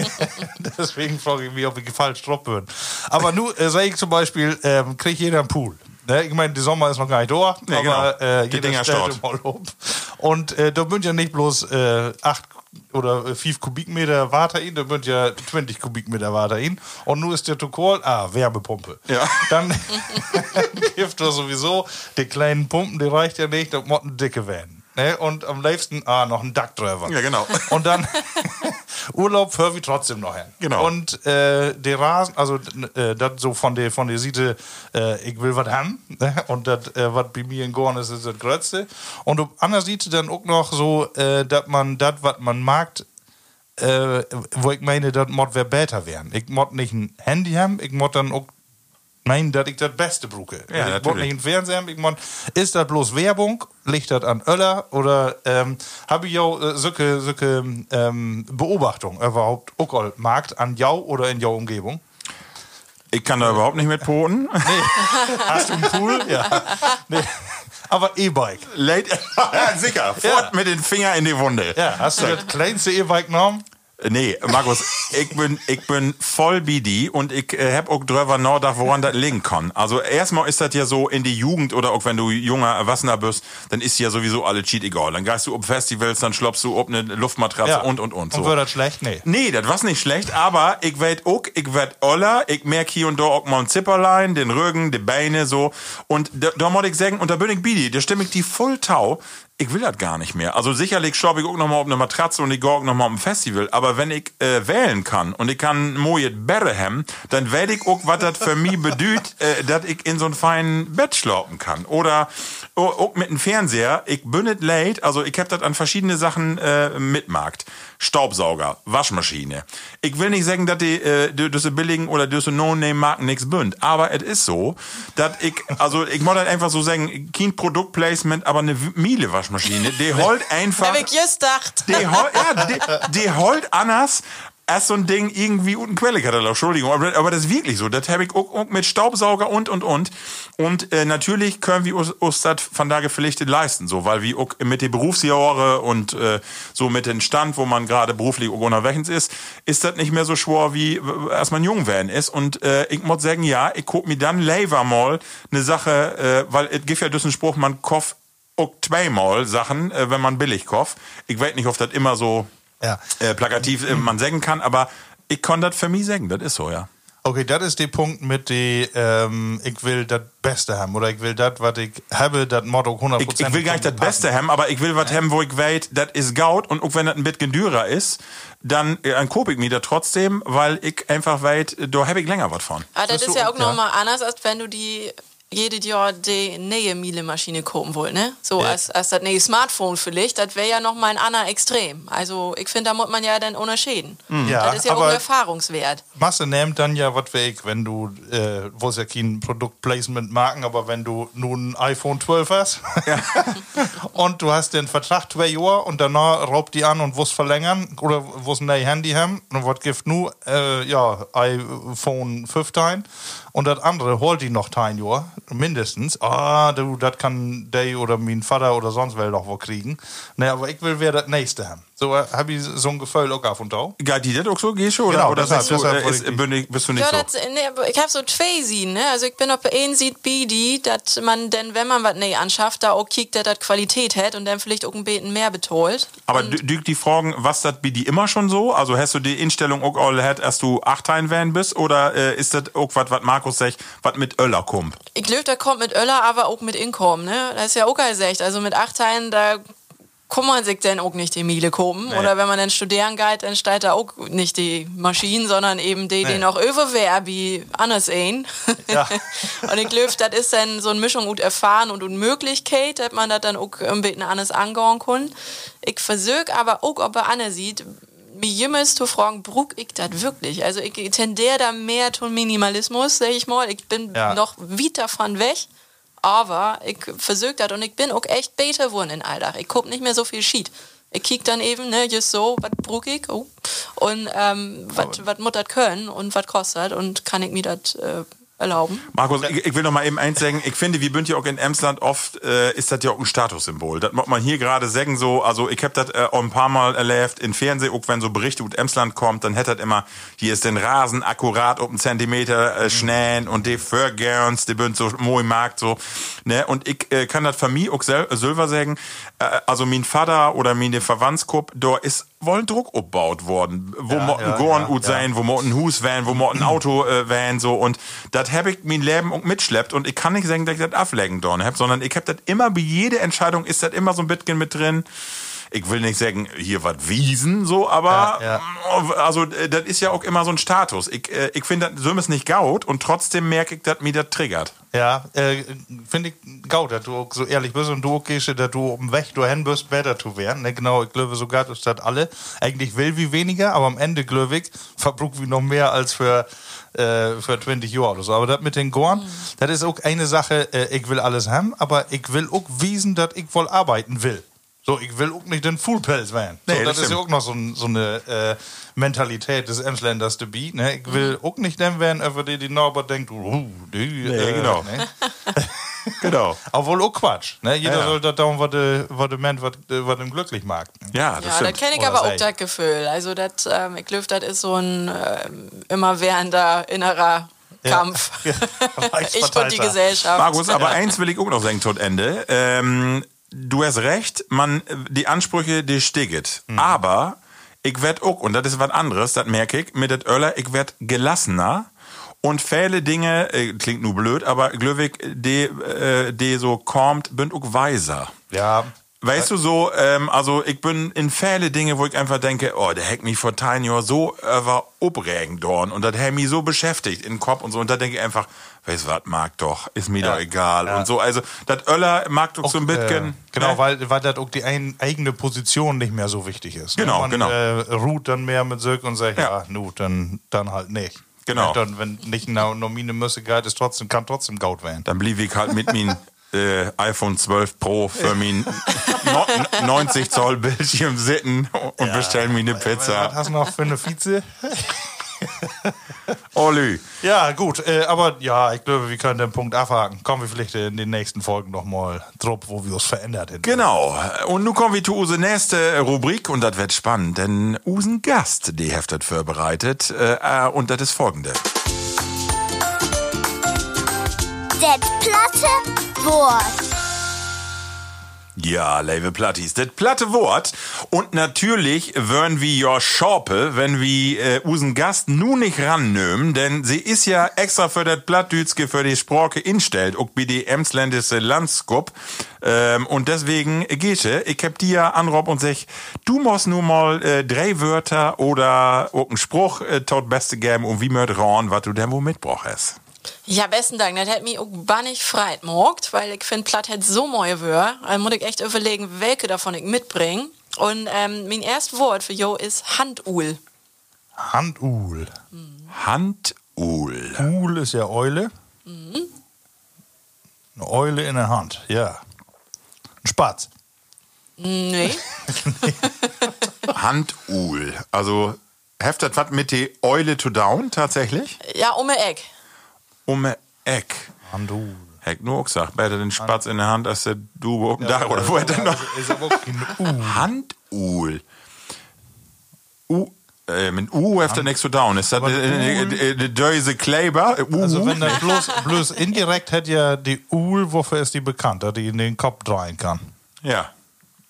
deswegen frage ich mich, ob ich falsch drauf bin. Aber nur äh, sage ich zum Beispiel, ähm, kriegt jeder einen Pool. Ne? Ich meine, der Sommer ist noch gar nicht da, Nee, aber genau. äh, Die jeder Dinger stellt mal um. Und äh, da sind ja nicht bloß äh, 8 oder äh, 5 Kubikmeter Wasser in, da sind ja 20 Kubikmeter Wasser in. Und nun ist der Tokol, ah, Wärmepumpe. Ja. Dann gibt er sowieso die kleinen Pumpen, die reicht ja nicht, da motten dicke werden. Ne? Und am liebsten, ah, noch ein Duckdriver. Ja, genau. Und dann Urlaub für wir trotzdem noch hin. Genau. Und äh, der Rasen, also äh, das so von der von der Seite, äh, ich will was haben. Ne? Und das, äh, was bei mir in Gorn ist, ist das Größte. Und auf anderer Seite dann auch noch so, äh, dass man das, was man mag, äh, wo ich meine, das mod wer besser werden. Ich mod nicht ein Handy haben, ich mod dann auch Nein, dass ich das Beste bruche. Ja, ich mod nicht einen Fernseher, haben, ich mod, ist das bloß Werbung? Liegt das an Öller? Oder ähm, habe ich ja äh, solche, solche ähm, Beobachtungen überhaupt auch Markt an Jau oder in Jau Umgebung? Ich kann da überhaupt nicht mit poten. Hast du einen Pool? Ja. Nee. Aber E-Bike. Late, ja, sicher. Fort mit den Finger in die Wunde. Ja, hast du das kleinste E-Bike genommen? Nee, Markus, ich bin, ich bin voll BD und ich äh, hab auch drüber nachgedacht, woran das liegen kann. Also erstmal ist das ja so in die Jugend oder auch wenn du junger Erwachsener bist, dann ist ja sowieso alle Cheat egal. Dann gehst du auf Festivals, dann schloppst du auf eine Luftmatratze und und und so. Und wird das schlecht? Nee. Nee, das war's nicht schlecht, aber ich werd auch, ich werd oller, ich merk hier und da auch mal ein Zipperlein, den Rücken, die Beine so. Und da, da muss ich sagen, und da bin ich Bidi, da stimme ich die voll tau. Ich will das gar nicht mehr. Also sicherlich schlapp ich auch noch mal auf eine Matratze und ich gehe auch noch mal auf ein Festival. Aber wenn ich äh, wählen kann und ich kann mojet Berre haben, dann werd ich auch, was das für mich bedeutet, äh, dass ich in so ein feinen Bett schlafen kann. Oder auch mit dem Fernseher. Ich bin nicht late, also ich hab das an verschiedene Sachen äh, mitmarkt. Staubsauger, Waschmaschine. Ich will nicht sagen, dass die äh, die- diese billigen oder diese No-Name-Marken nichts bünd, aber es ist so, dass ich, also ich muss halt einfach so sagen, kein Produktplacement, aber eine Miele-Waschmaschine, die holt einfach, Hab ich just gedacht. die holt, ja, die, die holt anders als so ein Ding irgendwie unten Quellekatalog, Entschuldigung, aber, aber das ist wirklich so. Das habe ich auch, auch mit Staubsauger und und und. Und äh, natürlich können wir uns, uns das von da gepflichtet leisten, so, weil wir auch mit den Berufsjahre und äh, so mit dem Stand, wo man gerade beruflich auch unterwegs ist, ist das nicht mehr so schwer, wie äh, als man jung werden ist. Und äh, ich muss sagen, ja, ich guck mir dann lieber mal eine Sache, äh, weil es gibt ja diesen Spruch, man kauft auch zweimal Sachen, äh, wenn man billig kauft. Ich weiß nicht, ob das immer so Ja. äh, plakativ äh, man sagen kann, aber ich kann das für mich sagen, das ist so, ja. Okay, das ist der Punkt mit die, ähm, ich will das Beste haben oder ich will das, was ich habe, das Motto 100%. Ich, ich will gar nicht das Beste haben, aber ich will was haben, wo ich weiß, das ist Gaut und auch wenn das ein bisschen dürer ist, dann, äh, dann kope ich mir das trotzdem, weil ich einfach weiß, da habe ich länger was von. Aber Ah, das ist ja auch ja. nochmal anders, als wenn du die jedes Jahr die neue Miele-Maschine kaufen wollt, ne? So als, als das neue Smartphone vielleicht, das wäre ja nochmal ein anderer Extrem. Also ich finde, da muss man ja dann unterschieden. Ja, das ist ja auch ein Erfahrungswert. Masse nimmt dann ja was weg, wenn du, äh, wo es ja kein Produktplacement machen, aber wenn du nun ein iPhone 12 hast und du hast den Vertrag zwei Jahre und danach raubt die an und wirst verlängern oder wirst ein neues Handy haben und was gibt nu, äh, ja, iPhone 15 und das andere holt die noch ein Jahr, mindestens. Ah, du, das kann der oder mein Vater oder sonst wer doch wo kriegen. Ne, aber ich will wer das nächste haben. So äh, habe ich so ein Gefühl auch auf und auf. Ja, die das auch so, gehst du? Oder, Genau, oder deshalb- sagst du, deshalb äh, ist, bin ich, bist du nicht Ja, so? das, nee, ich habe so zwei Sien, ne? Also ich bin auf der einen sieht BD, dass man denn, wenn man was nee anschafft, da auch kiegt, dass das Qualität hat und dann vielleicht auch ein bisschen mehr betont. Aber du du die Fragen, was das bei dir immer schon so? Also hast du die Instellung auch all hat, erst du achtein van bist? Oder äh, ist das auch was, was Markus sagt, was mit Öller kommt? Ich glaube, da kommt mit Öller, aber auch mit Inkommen, ne? Das ist ja auch gesagt. Also mit acht Teilen, da kann man sich dann auch nicht die Miele kommen. Oder wenn man dann studieren geht, dann steht da auch nicht die Maschinen, sondern eben die, die Nee. noch überwehr wie anders ein. Ja. und ich glaube, das ist dann so eine Mischung aus Erfahren und Unmöglichkeit, dass man das dann auch ein bisschen anders angehen kann. Ich versuche aber auch, ob er anders sieht, mir jemals zu fragen, brug ich das wirklich? Also ich tendiere da mehr zum Minimalismus, sag ich mal. Ich bin Ja. noch weit davon weg. Aber ich versuche das und ich bin auch echt besser geworden in Alltag. Ich guck nicht mehr so viel Schied. Ich kick dann eben, ne, just so, was brug ich, oh. Und ähm, was muss das können und was kostet und kann ich mir das äh, erlauben. Markus, ich, ich will noch mal eben eins sagen. Ich finde, wie bünd ja auch in Emsland oft, äh, ist das ja auch ein Statussymbol. Das muss man hier gerade sagen so, also ich hab das äh, auch ein paar Mal erlebt in Fernsehen, auch wenn so Berichte aus Emsland kommt, dann hätte das immer, hier ist den Rasen akkurat um einen Zentimeter äh, schnähen und die Förgerns, die bünd so moi Markt so, ne, und ich äh, kann das für mich auch sel selber sagen, äh, also mein Vater oder meine Verwandtskupp, da ist wohl Druck abgebaut worden, wo Ja, motten ja, Gorn ja, ut sein, wo motten Hus van, wo motten Auto äh, van, so, und das hab ich mein Leben auch mitschleppt und ich kann nicht sagen, dass ich das ablecken dorn hab, sondern ich hab das immer, bei jeder Entscheidung ist das immer so ein bisschen mit drin. Ich will nicht sagen, hier was Wiesen, so, aber, Ja, also, äh, das ist ja auch immer so ein Status. Ich, äh, ich finde, so ist nicht gaut und trotzdem merke ich, dass mir das triggert. Ja, äh, finde ich gut, dass du so ehrlich bist und du auch gehst, dass du um weg du hin bist, besser zu werden. Ne, genau, ich glaube sogar, dass das alle eigentlich will wie weniger, aber am Ende, glaube ich, verbrucht wie noch mehr als für, äh, für 20 Jahre oder so. Aber das mit den Gorn, das ist auch eine Sache, äh, ich will alles haben, aber ich will auch wiesen, dass ich wohl arbeiten will. So, ich will auch nicht den Fullpelz werden. Nee, so, das das, ist ja auch noch so, so eine äh, Mentalität des Emsländers dabei. Ne? Ich will auch nicht den werden, über die die Norbert denkt, uh, die, Nee, genau. Ne? Genau. Obwohl auch Quatsch. Ne? Jeder Ja, ja. soll da tun, was der was der Mensch, was, äh, was ihm glücklich macht. Ja, das Ja, das stimmt. kenne ich aber auch das Gefühl. Also das, ähm, ich glaube, das ist so ein ähm, immerwährender innerer Kampf. ich und die. Gesellschaft. Markus, aber eins will ich auch noch sagen zum Ende. Ähm, du hast recht, man, die Ansprüche, die stiget. Aber ich werd auch, und das ist was anderes, das merke ich, mit det Öller, ich werd gelassener und viele Dinge, äh, klingt nur blöd, aber glücklich, die, äh, die so kommt, bin auch weiser. Ja, Weißt du so, ähm, also ich bin in viele Dinge, wo ich einfach denke, oh, der hat mich vor Jahren so über aufregend dorn und das hat mich so beschäftigt in Kopf und so und da denke ich einfach, weißt du was, mag doch, ist mir Ja. doch egal Ja. und so. Also das Öller mag doch so ein bisschen. Äh, genau, ne? weil, weil das auch die ein, eigene Position nicht mehr so wichtig ist. ne? Genau, Man genau. Äh, ruht dann mehr mit Söck und sagt, Ja. ja, nu, dann, dann halt nicht. Genau. Dann, wenn nicht eine Nomine Müsse geht, ist trotzdem, kann trotzdem Gaut werden. Dann blieb ich halt mit meinem äh, iPhone 12 Pro für mein no- 90 Zoll Bildschirm sitten und bestell mir eine Was Pizza. hast du noch für eine Vize? Olli. Ja, gut, äh, aber ja, ich glaube, wir können den Punkt abhaken. Kommen wir vielleicht in den nächsten Folgen noch mal drauf, wo wir uns verändert haben. Genau. Und nun kommen wir zu unsere nächste Rubrik und das wird spannend, denn unseren Gast, die heftet vorbereitet äh, äh, und das ist folgende. Det platte Wort. Ja, liebe Plattis, das platte Wort. Und natürlich würden wir ja schorpe, wenn wir äh, unseren Gast nun nicht rannehmen, denn sie ist ja extra für das Plattdütske für die Sprache instellt, auch bei die emsländische Landskop. Ähm, und deswegen, Gesche, ich hab dir anrob und sag, du musst nun mal äh, drei Wörter oder auch einen Spruch äh, tot beste geben und wie möcht ran, was du denn wo mitbrauch. Ja, besten Dank. Das hat mich auch bannig freit mogt, weil ich finde, Platt hat so neue Wörter. Da muss ich echt überlegen, welche davon ich mitbringe. Und ähm, mein erstes Wort für Jo ist Handuhl. Handuhl. Handuhl. Uhl ist ja Eule. Mhm. Eine Eule in der Hand, ja. Ein Spatz. Nee. Handuhl. Also, heftet was mit die Eule to down tatsächlich? ja, um die Eck. Um ein Eck. Handuhl. Hätte nur auch gesagt, besser den Spatz in der Hand als der Dube auf dem Dach oder wo er denn noch? Ist aber auch. Handuhl. U, äh, mit U heftet nichts to down. Ist das eine Döse Kleber? Uh. Also wenn das bloß, bloß indirekt hätte ja die Uhl, wofür ist die bekannt, dass die in den Kopf drehen kann. ja.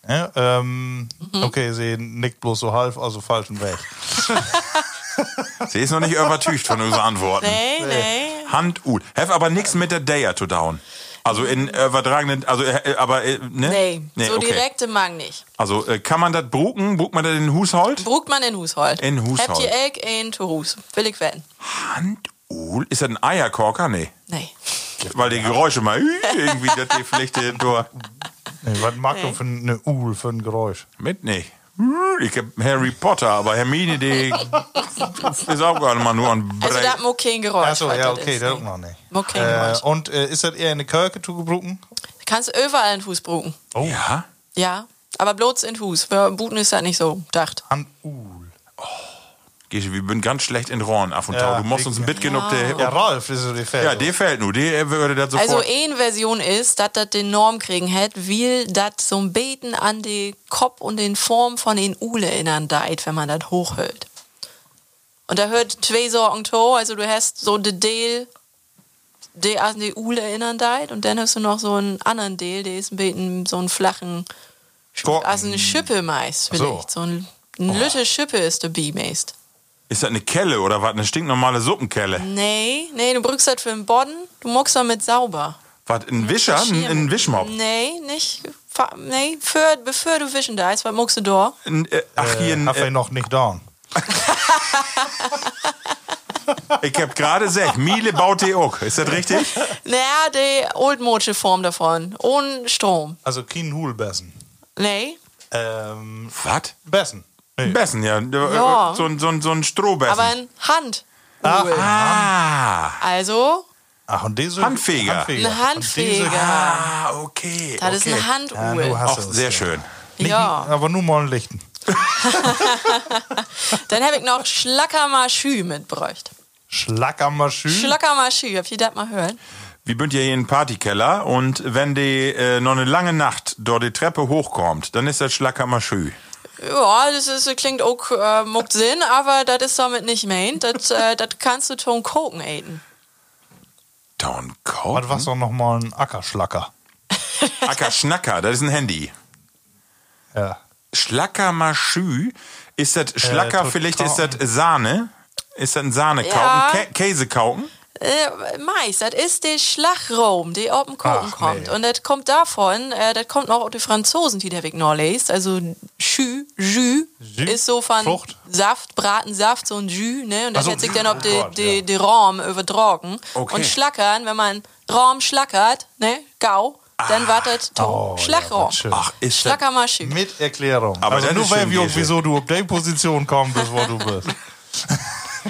Ja, ähm, Okay, sie nickt bloß so halb, also falschen Weg. Sie ist noch nicht übertücht von unseren Antworten. Nee, nee. Handuhl. Hef aber nichts mit der Daya to down. Also in übertragenen, also, äh, aber, äh, ne? Nee, so okay. direkte Mang nicht. Also äh, kann man das bruken? Brukt man das in den Haushalt? Brugt man in Hushold. In Hushold. Habt ihr Eck in to Hus? Will ich werden? Handuhl? Ist das ein Eierkorker? Nee. Nee. Weil die Geräusche mal irgendwie, dass die vielleicht äh, durch Nee, was mag du für eine Uhl für ein Geräusch? mit nicht. Ich hab Harry Potter, aber Hermine, die ist auch gar nicht mal nur ein Also Brei. da muss kein Geräusch. Achso, ja, das okay, das noch nicht. Kein Äh, Geräusch. und äh, ist das eher eine Kirche zugebrochen? Kannst überall in Hus brugen. Ja? Ja, aber bloß in Hus. Für Buten ist das nicht so dacht. Handuhl. Gesche, wir sind ganz schlecht in Rohren af und Ja, tau. Du musst uns ein bisschen auf der. Ja, Ralf ist so die. Ja, dir fällt nur. Der würde das sofort. Also eine Version ist, dass das den Norm kriegen hätt, weil das so ein Beten an die Kopf und den Form von den Ule erinnern deit, wenn man das hochhält. Und da hört zwei Sorgen to, also du hast so de Deel, der an die Ule erinnern deit, und dann hast du noch so einen anderen Deel, der ist ein bisschen so einen flachen, Korken. also eine Schippe meist, so. vielleicht. So ein, ein Lütte Schippe ist der B meist. Ist das eine Kelle oder was? Eine stinknormale Suppenkelle? Nee, nee, du brauchst das für den Boden, du muckst damit sauber. Was? Ein Wischer? Ein, ein Wischmopp? Nee, nicht. Nee, für, bevor du wischen da ist, was muckst du da? Äh, ach, hier Äh, ein. hab ich Äh, noch nicht da. ich hab gerade gesagt, Miele baut die auch. Ist das richtig? Naja, die oldmodische Form davon. Ohne Strom. Also kein Huhlbessen. Nee. Ähm, Was? Bessen. Nee. Bessen, ja. Ja. So, ein- so, ein- so ein Strohbessen. Aber ein Hand. ah. Also, Ach, und diese Handfeger. ein Handfeger. Ah, okay. Das ist okay. ein Ja, Handuhl. du hast Auch es. sehr schön. Nicht, Ja. Aber nur mal einen lichten. Dann habe ich noch Schlackermaschü mitgebracht. Schlackermaschü. Schlackermaschü, habt ihr das mal gehört? Wir bünd ja hier in den Partykeller und wenn die äh, noch eine lange Nacht dort die Treppe hochkommt, dann ist das Schlackermaschü. Ja, das, ist, das klingt auch äh, muckt Sinn, aber das ist damit nicht meint. Das äh, das kannst du ton koken eten. Don Was Coke? war's doch noch mal ein Ackerschlacker? Acker Schnacker, das ist ein Handy. Ja. Schlackermaschü, ist das Schlacker, tot- vielleicht ist das. Sahne? Ist das ein Sahnekauken? Ja. Kä Käsekauken? Äh, Mais, das ist der Schlagroom, der auf dem Kochen Ach, kommt. nee. Und das kommt davon, äh, das kommt noch aus den Franzosen, die der Weg noch lest. Also Jus, Jus, Jus, ist so von Frucht. Saft, Bratensaft, so ein Jus, ne? Und das Ach so, hat sich dann auf die, die, ja. die Raum übertragen. Okay. Und Schlackern, wenn man Raum schlackert, ne? Gau, dann wird das Oh, ja, schön. Ach, ist das... Schlackermaschü. Mit Erklärung. Aber also nur weil wieso du auf die Position kommst, wo du bist.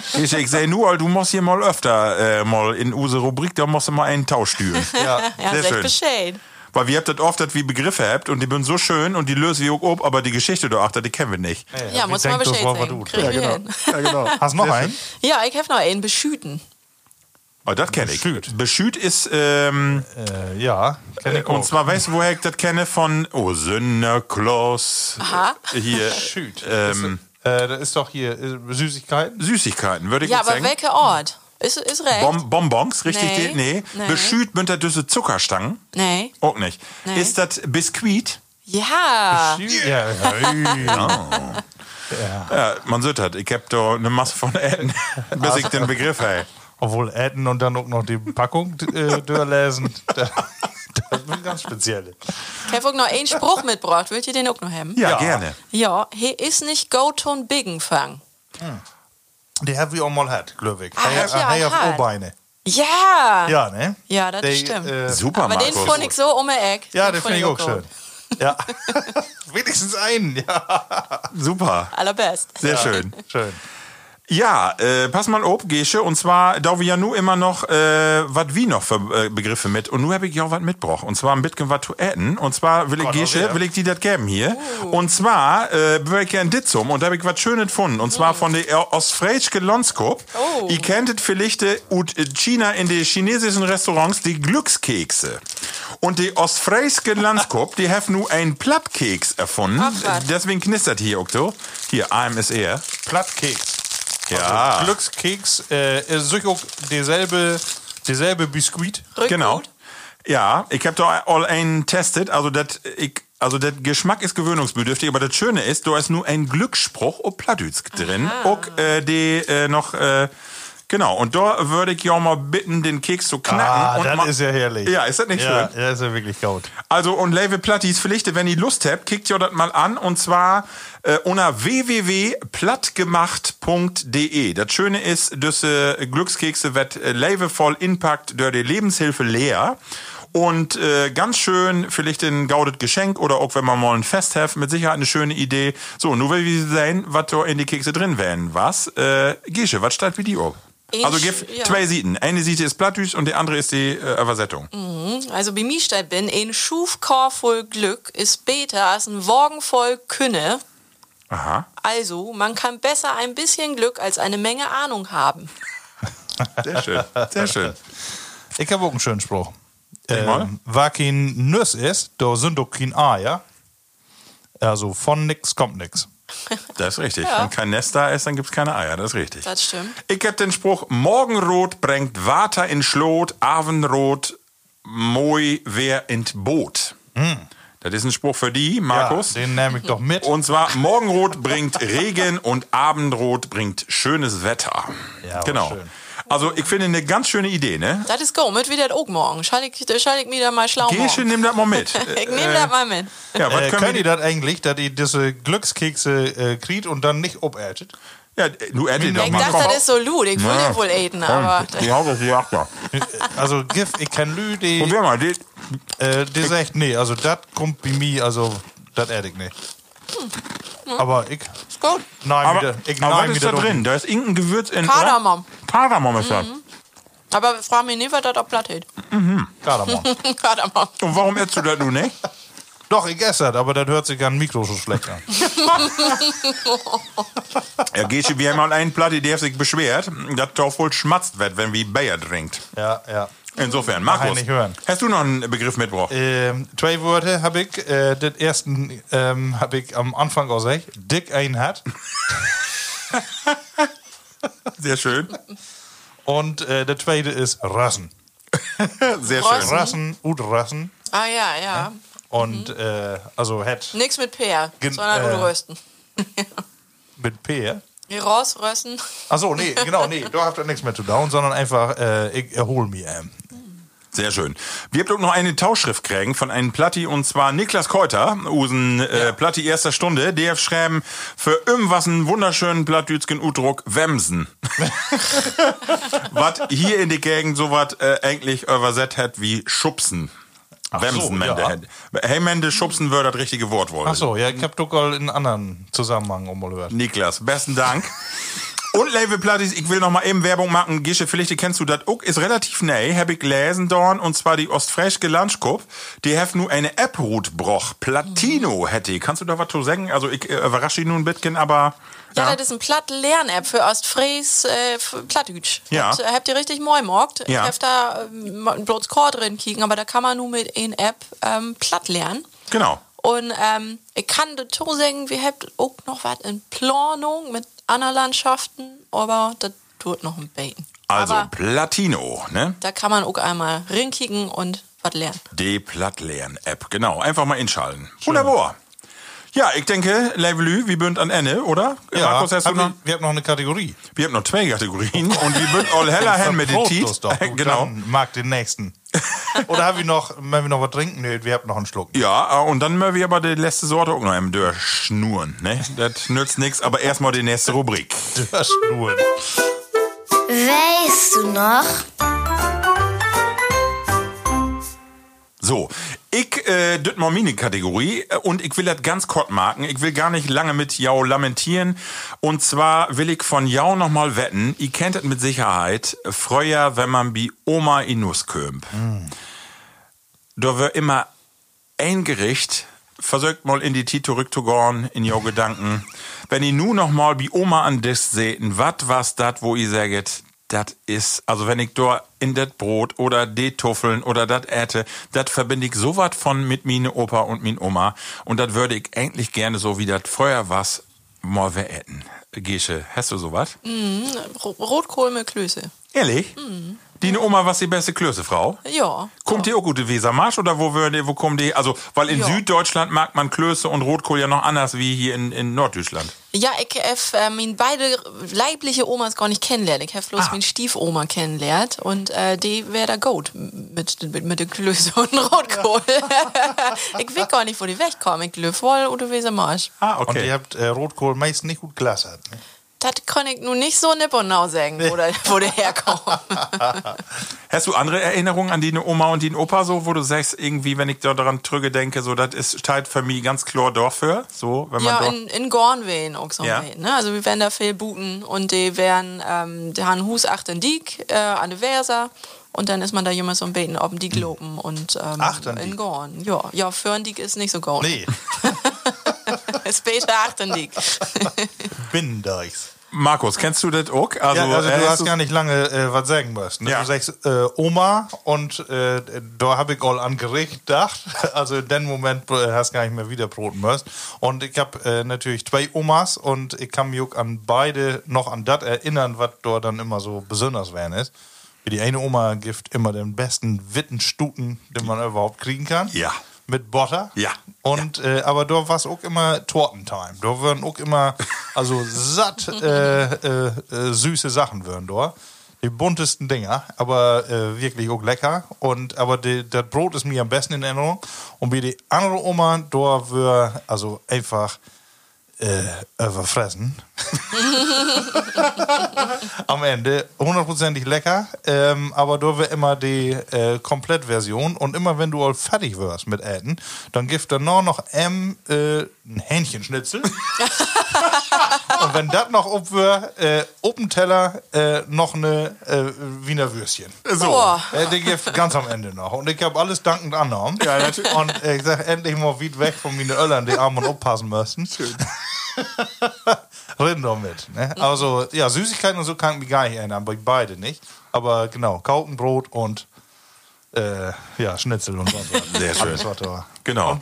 Ich, ich sag nur, du musst hier mal öfter äh, mal in unsere Rubrik, da musst du mal einen Tausch stühlen. Ja. Ja, Sehr schön. Bescheid. Weil wir habt das oft, dass wir Begriffe habt und die sind so schön und die lösen wir auch ob, aber die Geschichte da achter, die kennen wir nicht. Ja, wie muss mal denkt das, Bescheid sagen. tun? Krieg Ja, ich genau. Ja, genau. Hast du noch einen? Ja, ich habe noch einen beschüten. Oh, das kenne ich. Beschüt. Beschüt ist, ähm, Äh, ja. Kenn ich und auch. zwar weißt du, woher ich das kenne? Von, oh, Sünderklaus. Aha. Hier, Beschüt. ähm, Äh, das ist doch hier äh, Süßigkeiten. Süßigkeiten, würde ich Ja, jetzt aber sagen. welcher Ort? Ist, ist recht? Bom Bonbons, richtig? Nee. Nee. Nee. Beschüt mit der Düsse Zuckerstangen. nee. Auch nicht. Nee. Ist das Biskuit? Ja. Ja, ja. Ja, man sieht das. Ich hab da eine Masse von Äten, bis ich den Begriff habe. Obwohl Äten und dann auch noch die Packung äh, durchlesen. das ist ganz speziell. Ich habe auch noch einen Spruch mitgebracht. Wollt ihr den auch noch haben? Ja, Ja. gerne. Ja, hier ist nicht go to ein Biggenfang. Die haben wir auch mal gehabt, glaube ich. Ah, Hey, ja, hey, auf ja. O-Beine. Ja. Ja, ne? Ja, das Die, stimmt. äh, Super, Aber den Markus. fand ich so um die Eck. Ja, den finde ich auch schön. Ja. Wenigstens einen, ja. Super. Allerbest. Sehr schön. Schön. Ja, äh, pass mal auf, Gesche. Und zwar, da wir ja nur immer noch, äh, was wie noch für äh, Begriffe mit. Und nur habe ich ja auch was mitgebracht. Und zwar ein bisschen was zu essen. Und zwar will ich, Gott, oh Gesche, will ich dir das geben hier. Und zwar, äh, will ich gerne dit zum. Und da habe ich was Schönes gefunden. Und zwar von der Ostfriesische Lonskop. Oh. Ihr kennt es vielleicht äh, ut China in den chinesischen Restaurants, die Glückskekse. Und die Ostfriesische Landskop, die haben nur einen Plattkeks erfunden. Ach. Deswegen knistert hier so. Hier, AMSR. Plattkeks. Ja. Also Glückskeks äh, ist sicher auch dieselbe, dieselbe Biskuit. Rückgut. Genau. Ja, ich habe da all einen testet. Also das, ich, also der Geschmack ist gewöhnungsbedürftig, aber das Schöne ist, da ist nur ein Glücksspruch und Plattdütsch drin. Und äh, die äh, noch äh, Genau, und da würde ich ja auch mal bitten, den Keks zu knacken. Ah, und das mal- ist ja herrlich. Ja, ist das nicht ja, schön? Ja, ist ja wirklich gut. Also, und Level Plattis Pflichte, wenn ihr Lust habt, kickt ihr das mal an. Und zwar äh, unter www.plattgemacht.de. Das Schöne ist, dass äh, Glückskekse wird äh, Level voll inpackt durch die Lebenshilfe leer. Und äh, ganz schön, vielleicht ein gaudet Geschenk oder auch wenn man mal ein Fest hat, mit Sicherheit eine schöne Idee. So, nur will wir sehen, was da in die Kekse drin wären. Was? Äh, Gische, was steht wie die auf? Ich- Also gib ja. zwei Seiten. Eine Seite ist Plattdütsch und die andere ist die äh, Übersetzung. Also bei mir steht bin, ein Schufkor voll Glück ist besser als ein Wagen voll Künne. Aha. Also, man kann besser ein bisschen Glück als eine Menge Ahnung haben. Sehr schön. Sehr schön. Ich habe auch einen schönen Spruch. Ähm, wer kein Nuss ist, da sind doch kein Eier. Also von nix kommt nix. Das ist richtig. Ja. Wenn kein Nest da ist, dann gibt's keine Eier. Das ist richtig. Das stimmt. Ich hab den Spruch, Morgenrot bringt Water in Schlot, Abendrot moi wer in Boot. Das ist ein Spruch für die, Markus. Ja, den nehme ich doch mit. und zwar, Morgenrot bringt Regen und Abendrot bringt schönes Wetter. Ja, genau. schön. Also, ich finde eine ganz schöne Idee, ne? Das ist go, mit wieder auch morgen. Schall ich, schall ich mir da mal schlau machen. nimm das mal mit. Ich nehme das mal mit. Ja, was äh, können die das eigentlich, dass die diese Glückskekse äh, kriegt und dann nicht obärtet? Ja, du erdest doch Ich mal. dachte, Komm. das ist so lud. Ich will Ja. wohl eten, aber. Die haut auf die Achter. Also Gif, ich kenn Lü, die, Probier mal, die, äh, die sagt, nee, also das kommt bei mir, also das erd ich nicht. Aber ich Ist gut. nein, aber, wieder, ich aber nein was ist da drin? Da ist irgendein Gewürz in. Kardamom. Oder? Kardamom ist das. Aber frag mich nicht, was das auf Platt hält. Kardamom. Kardamom. Und warum isst du das nun nicht? Doch, ich esse das, aber das hört sich an Mikro so schlecht an. Ja, Gesche, wir haben mal einen Platte, der sich beschwert, dass doch wohl schmatzt wird, wenn wie Bayer trinkt. Ja, ja. Insofern, Markus, ich nicht hören. hast du noch einen Begriff mitgebracht? Ähm, zwei Worte habe ich. Äh, den ersten ähm, habe ich am Anfang gesagt. Dick ein hat. Sehr schön. Und äh, der zweite ist Rassen. Sehr Rossen. schön. Rassen, und Rassen. Ah ja, ja. Und äh, also hat Nix mit Peer, sondern äh, Rösten. mit P. Die Rossrösten. Achso, nee, genau, nee, da habt ihr nichts mehr zu tun, sondern einfach, äh, ich erhole mich. Ähm. Sehr schön. Wir auch noch eine Tauschschrift kriegen von einem Platti und zwar Niklas Keuter, usen äh, Platti erster Stunde. Der schreiben für irgendwas einen wunderschönen plattdütschen Udruck Wemsen. was hier in die Gegend so was äh, eigentlich übersetzt hat wie Schubsen. Wemsen, so, Mende. ja. Hey, Mende, Schubsen würde das richtige Wort wollen. Achso, ja, ich hab doch in anderen Zusammenhang um gehört. Niklas, besten Dank. Und Label Plattis, ich will noch mal eben Werbung machen. Gische, vielleicht kennst du das auch, ist relativ neu, hab ich gelesen dorn, und zwar die Ostfriesche Lunchkup. Die hat nur eine App-Route broch. Platino hätte ich. Kannst du da was zu sagen? Also, ich äh, überrasche dich nun ein bisschen, aber. Ja, das ist ein Platt-Lern-App für Ostfries äh, Plattdütsch. Ja. Das, äh, habt ihr richtig moi morgt. Ja. Ich hab da ähm, bloß Chord drin kicken, aber da kann man nur mit in App ähm, platt lernen. Genau. Und ähm, ich kann dazu sagen, wir habt auch noch was in Planung mit anderen Landschaften, aber das tut noch ein bisschen. Also, aber Platino, ne? da kann man auch einmal rinkicken und was lernen. Die Plattlern-App, genau. Einfach mal inschalten. Wunderbar. Ja, ich denke, Levelü, wir bünd an Ende, oder? Markus, hast du noch? wir haben noch eine Kategorie. Wir haben noch zwei Kategorien und wir bünd all heller hin mit den Tiet. Genau. Mag den nächsten. Oder haben wir noch, wenn wir noch was trinken? Nee, wir haben noch einen Schluck. Ja, äh, und dann müssen wir aber die letzte Sorte auch noch im Dörr schnurren, ne? Das nützt nix, aber erstmal die nächste Rubrik. Nur. Weißt du noch? So, ich, äh, das mal meine Kategorie äh, und ich will das ganz kurz machen. Ich will gar nicht lange mit Jau lamentieren. Und zwar will ich von Jau noch mal wetten, ihr kennt das mit Sicherheit, früher, wenn man bi Oma Inus kömp. Da wird immer ein Gericht, versucht mal in die Tit zurückzugehen, in your Gedanken. Wenn ihr nu noch mal bi Oma an das sehten, wat was dat, wo ihr sagt, dat is, also wenn ich da in dat Brot oder die Tuffeln oder dat äte, dat verbinde ich so wat von mit mine Opa und min Oma. Und dat würde ich eigentlich gerne so wie dat vorher was mal veräten. Gesche, hast du sowas? Ro- Rotkohl mit Klöße. Ehrlich? Die Oma was die beste Klöße-Frau? Ja. Kommt die auch gute Wesermarsch oder wo würde, wo kommen die? Also, weil in Ja. Süddeutschland mag man Klöße und Rotkohl ja noch anders wie hier in, in Norddeutschland. Ja, ich habe äh, mein beide leibliche Omas gar nicht kennenlernt. Ich habe bloß Ah. meine Stiefoma kennenlernt und äh, die wäre da gut mit, mit, mit den Klöße und Rotkohl. ich weiß gar nicht, wo die wegkommen. Ich löf wohl oder wie sie marsch. Ah, Und ihr okay. habt äh, Rotkohl meist nicht gut gelassert. Ne? Das kann ich nun nicht so nippernau sagen, wo, der, wo der herkommt. Hast du andere Erinnerungen an die Oma und den Opa so, wo du sagst, irgendwie, wenn ich da daran trüge denke, so, das ist für mich ganz klar dafür, so, wenn man Ja, in, in Gornwehen auch so Ja. ne? Also wir werden da viel buten und die werden, ähm, die haben Hus achten Diek äh, an der Versa und dann ist man da immer so ein Beten auf dem Diek loben und ähm, Achten in? Gorn. Ja, ja, für ein Diek ist nicht so Gorn. Nee, Später achten Diek. Binnendeichs. Markus, kennst du das auch? Also, ja, also äh, du hast gar nicht lange äh, was sagen müssen. Ne? Ja. Du sagst äh, Oma und äh, da habe ich all an Gericht gedacht. Also in dem Moment äh, hast gar nicht mehr wieder broten müssen. Und ich habe äh, natürlich zwei Omas und ich kann mich auch an beide noch an das erinnern, was dort dann immer so besonders werden ist. Wie die eine Oma gibt immer den besten Wittenstuten, den man überhaupt kriegen kann. Ja. Mit Butter. Ja. Und äh, aber da war es auch immer Tortentime. Da würden auch immer also satt äh, äh, äh, süße Sachen würden da. Die buntesten Dinger, aber äh, wirklich auch lecker. Und aber das Brot ist mir am besten in Erinnerung. Und wie die andere Oma, da wir also einfach äh, überfressen. Am Ende hundertprozentig lecker, ähm, aber da wäre immer die äh, Komplettversion und immer wenn du all fertig wirst mit Äten, dann gibt er nur noch M äh, ein Hähnchenschnitzel. und wenn das noch ob wir äh, auf dem Teller äh, noch eine äh, Wiener Würstchen. So. Äh, die gibt ganz am Ende noch. Und ich habe alles dankend angenommen. Ja, natürlich. Und äh, ich sag endlich mal weit weg von meinen Öllern, die arm und aufpassen müssen. Reden doch mit. Ne? Also, ja, Süßigkeiten und so kann ich mich gar nicht erinnern, aber beide nicht. Aber genau, Kaukenbrot und äh, ja, Schnitzel und so. Sehr schön. Alles, was da war. Genau.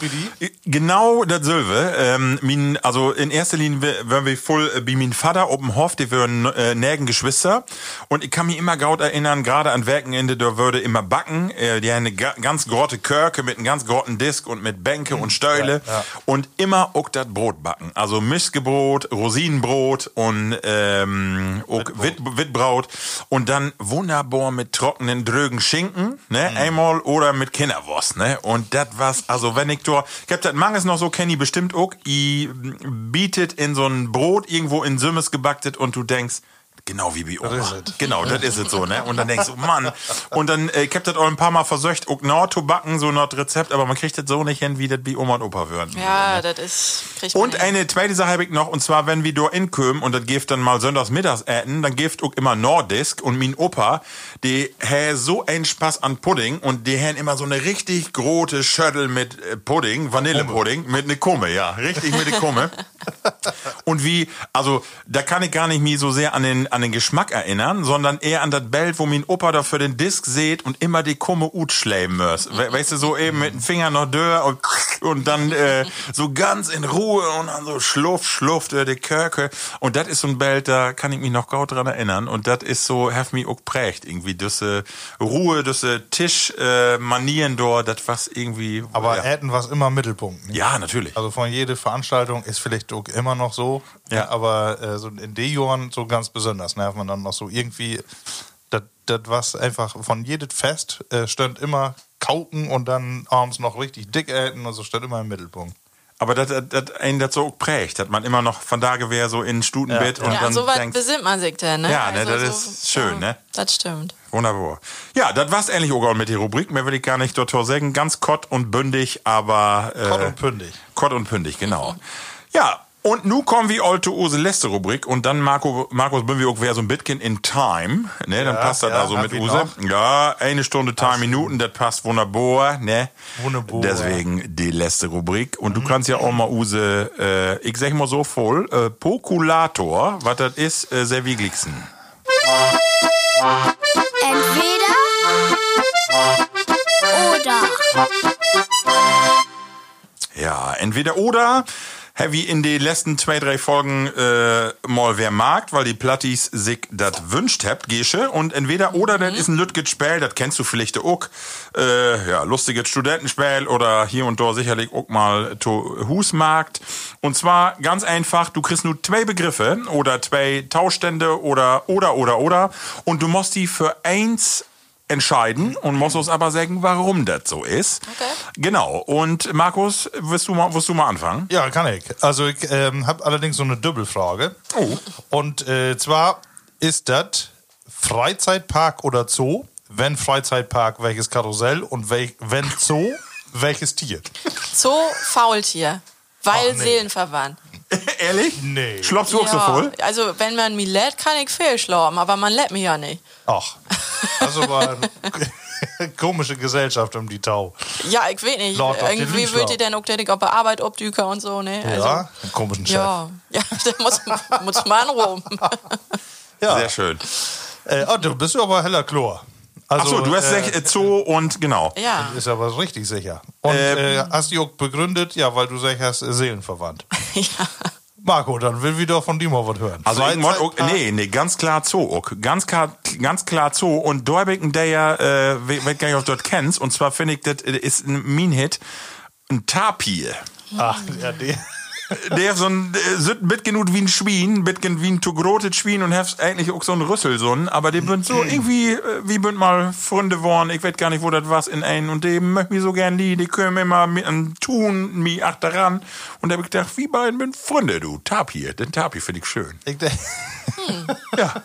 Genau das Silve. Ähm, min, also in erster Linie wären wir voll äh, wie mein Vater oben Hof, die wären äh, nägen Geschwister. Und ich kann mich immer gaut erinnern, gerade an Werkenende, da würde immer backen. Äh, die haben eine ga, ganz große Körke mit einem ganz großen Disk und mit Bänke und Stäule. Ja, ja. Und immer auch das Brot backen. Also Mischgebrot, Rosinenbrot und ähm, auch Witt, Wittbraut. Und dann wunderbar mit trockenen, drögen Schinken, ne? Einmal oder mit Kinderwurst, ne? Und das was, also wenn ich da, ich das manches noch so, kenn ich bestimmt auch, i bietet in so ein Brot irgendwo in Sümmes gebacktet und du denkst, Genau wie bei Oma. is it. Genau, das ist es so, ne? Und dann denkst du, Mann. Und dann, äh, ich hab das auch ein paar Mal versöcht, auch noch zu backen, so noch Rezept, aber man kriegt das so nicht hin, wie das bei Oma und Opa würden. Ja, das ist. kriegt man Und hin. eine zweite Sache habe ich noch, und zwar, wenn wir da inkommen und das gibt dann mal sonntags mittags äten, dann gibt auch immer Nordisk und mein Opa, die hä so einen Spaß an Pudding und die haben immer so eine richtig große Schüttel mit äh, Pudding, Vanillepudding, mit ne Kumme, ja, richtig mit ne Kumme. Und wie, also da kann ich gar nicht mich so sehr an den, an den Geschmack erinnern, sondern eher an das Bild, wo mein Opa da für den Disk seht und immer die Kumme ut schläben muss. We weißt du, so eben mit dem Finger noch dör und, und dann äh, so ganz in Ruhe und dann so schluff, schluff durch die Körke. Und das ist so ein Bild, da kann ich mich noch gut dran erinnern. Und das ist so, have me auch prägt irgendwie. Diese Ruhe, diese Tischmanieren äh, dort, das was irgendwie. Aber ja. Äten war immer Mittelpunkt. Ne? ja, natürlich. Also von jeder Veranstaltung ist vielleicht auch immer noch so. Ja. Aber äh, so in den Jahren so ganz besonders. Ne? Hat man dann noch so irgendwie, das was einfach von jedem Fest äh, stand immer Kauken und dann abends noch richtig dick äten und so stand immer im Mittelpunkt. Aber das, das, das einen das so auch prägt, dass man immer noch von da wäre so in Stutenbett und ja, dann so weit denkt, besinnt man sich denn, ne? Ja, ne, das ist schön, ne? Das stimmt. wunderbar. Ja, das war's endlich auch mit der Rubrik. Mehr will ich gar nicht dort sagen. Ganz kott und bündig, aber äh, Kott und pündig. Kott und pündig, genau. Ja, und nu kommen wir all zu Use letzte Rubrik und dann Marco, Markus auch wer so ein bisschen in Time, ne, dann Ja, passt das ja, also mit Use. Ja, eine Stunde, drei Minuten, das passt wunderbar, ne. Wunderbar. Deswegen die letzte Rubrik und du kannst ja auch mal Use, äh, ich sag mal so voll, äh, Pokulator, was das ist, äh, sehr wiegligsten. Entweder oder. Ja, entweder oder. Heavy in die letzten zwei, drei Folgen äh, mal wer mag, weil die Plattis sich das wünscht habt, Gesche. Und entweder oder, das ist ein Lütget Spiel, das kennst du vielleicht auch. Äh, ja, lustiges Studentenspiel oder hier und da sicherlich auch mal to Husmarkt. Und zwar ganz einfach, du kriegst nur zwei Begriffe oder zwei Tauschstände oder oder oder oder und du musst die für eins entscheiden und musst uns aber sagen, warum das so ist. Okay. Genau. Und Markus, wirst du mal, wirst du mal anfangen? Ja, kann ich. Also ich ähm, habe allerdings so eine Doppelfrage. Oh. Und äh, zwar ist das Freizeitpark oder Zoo? Wenn Freizeitpark, welches Karussell? Und wel wenn Zoo, welches Tier? Zoo, Faultier. Weil nee. seelenverwandt. Ehrlich? Nee. Schlopst du auch so voll? also wenn man mich lädt, kann ich viel schlafen, aber man lädt mich ja nicht. Ach, also war eine komische Gesellschaft um die Tau. Ja, ich weiß nicht. Den Irgendwie wird ihr denn auch tätig auf der Arbeit obdüker und so, ne? Also, ja, einen komischen Chef. ja, ja, da muss, muss man anrufen. Ja. Sehr schön. Äh, oh, du bist aber heller Chlor. Also, Achso, du hast äh, äh, Zoo und genau. Ja. Ist aber richtig sicher. Und Ähm. äh, hast die auch begründet, ja, weil du sagst, hast äh, Seelenverwandt. ja. Marco, dann will wieder von dir mal was hören. Also ich mod, auch, Freizeitpark- nee, nee, ganz klar Zoo. auch. Ganz klar, ganz klar Zoo. Und Däubigen, der ja, äh, wenn wenn du dort kennst, und zwar finde ich, das äh, ist ein Min-Hit, ein Tapir. Ach, ja, die. Der so ein, äh, sind mit genug wie ein Schwein, mit gen- wie ein zu großes Schwein und hast eigentlich auch so ein Rüsselsohn, aber die bünd so irgendwie, äh, wie bünd mal Freunde worden, ich weiß gar nicht, wo das was in ein und dem möcht mich so gern die, die können immer mit einem Tun, mi achteran und da hab ich gedacht, wie beiden bin Freunde, du, Tapir, den Tapir finde ich schön. Ich, de-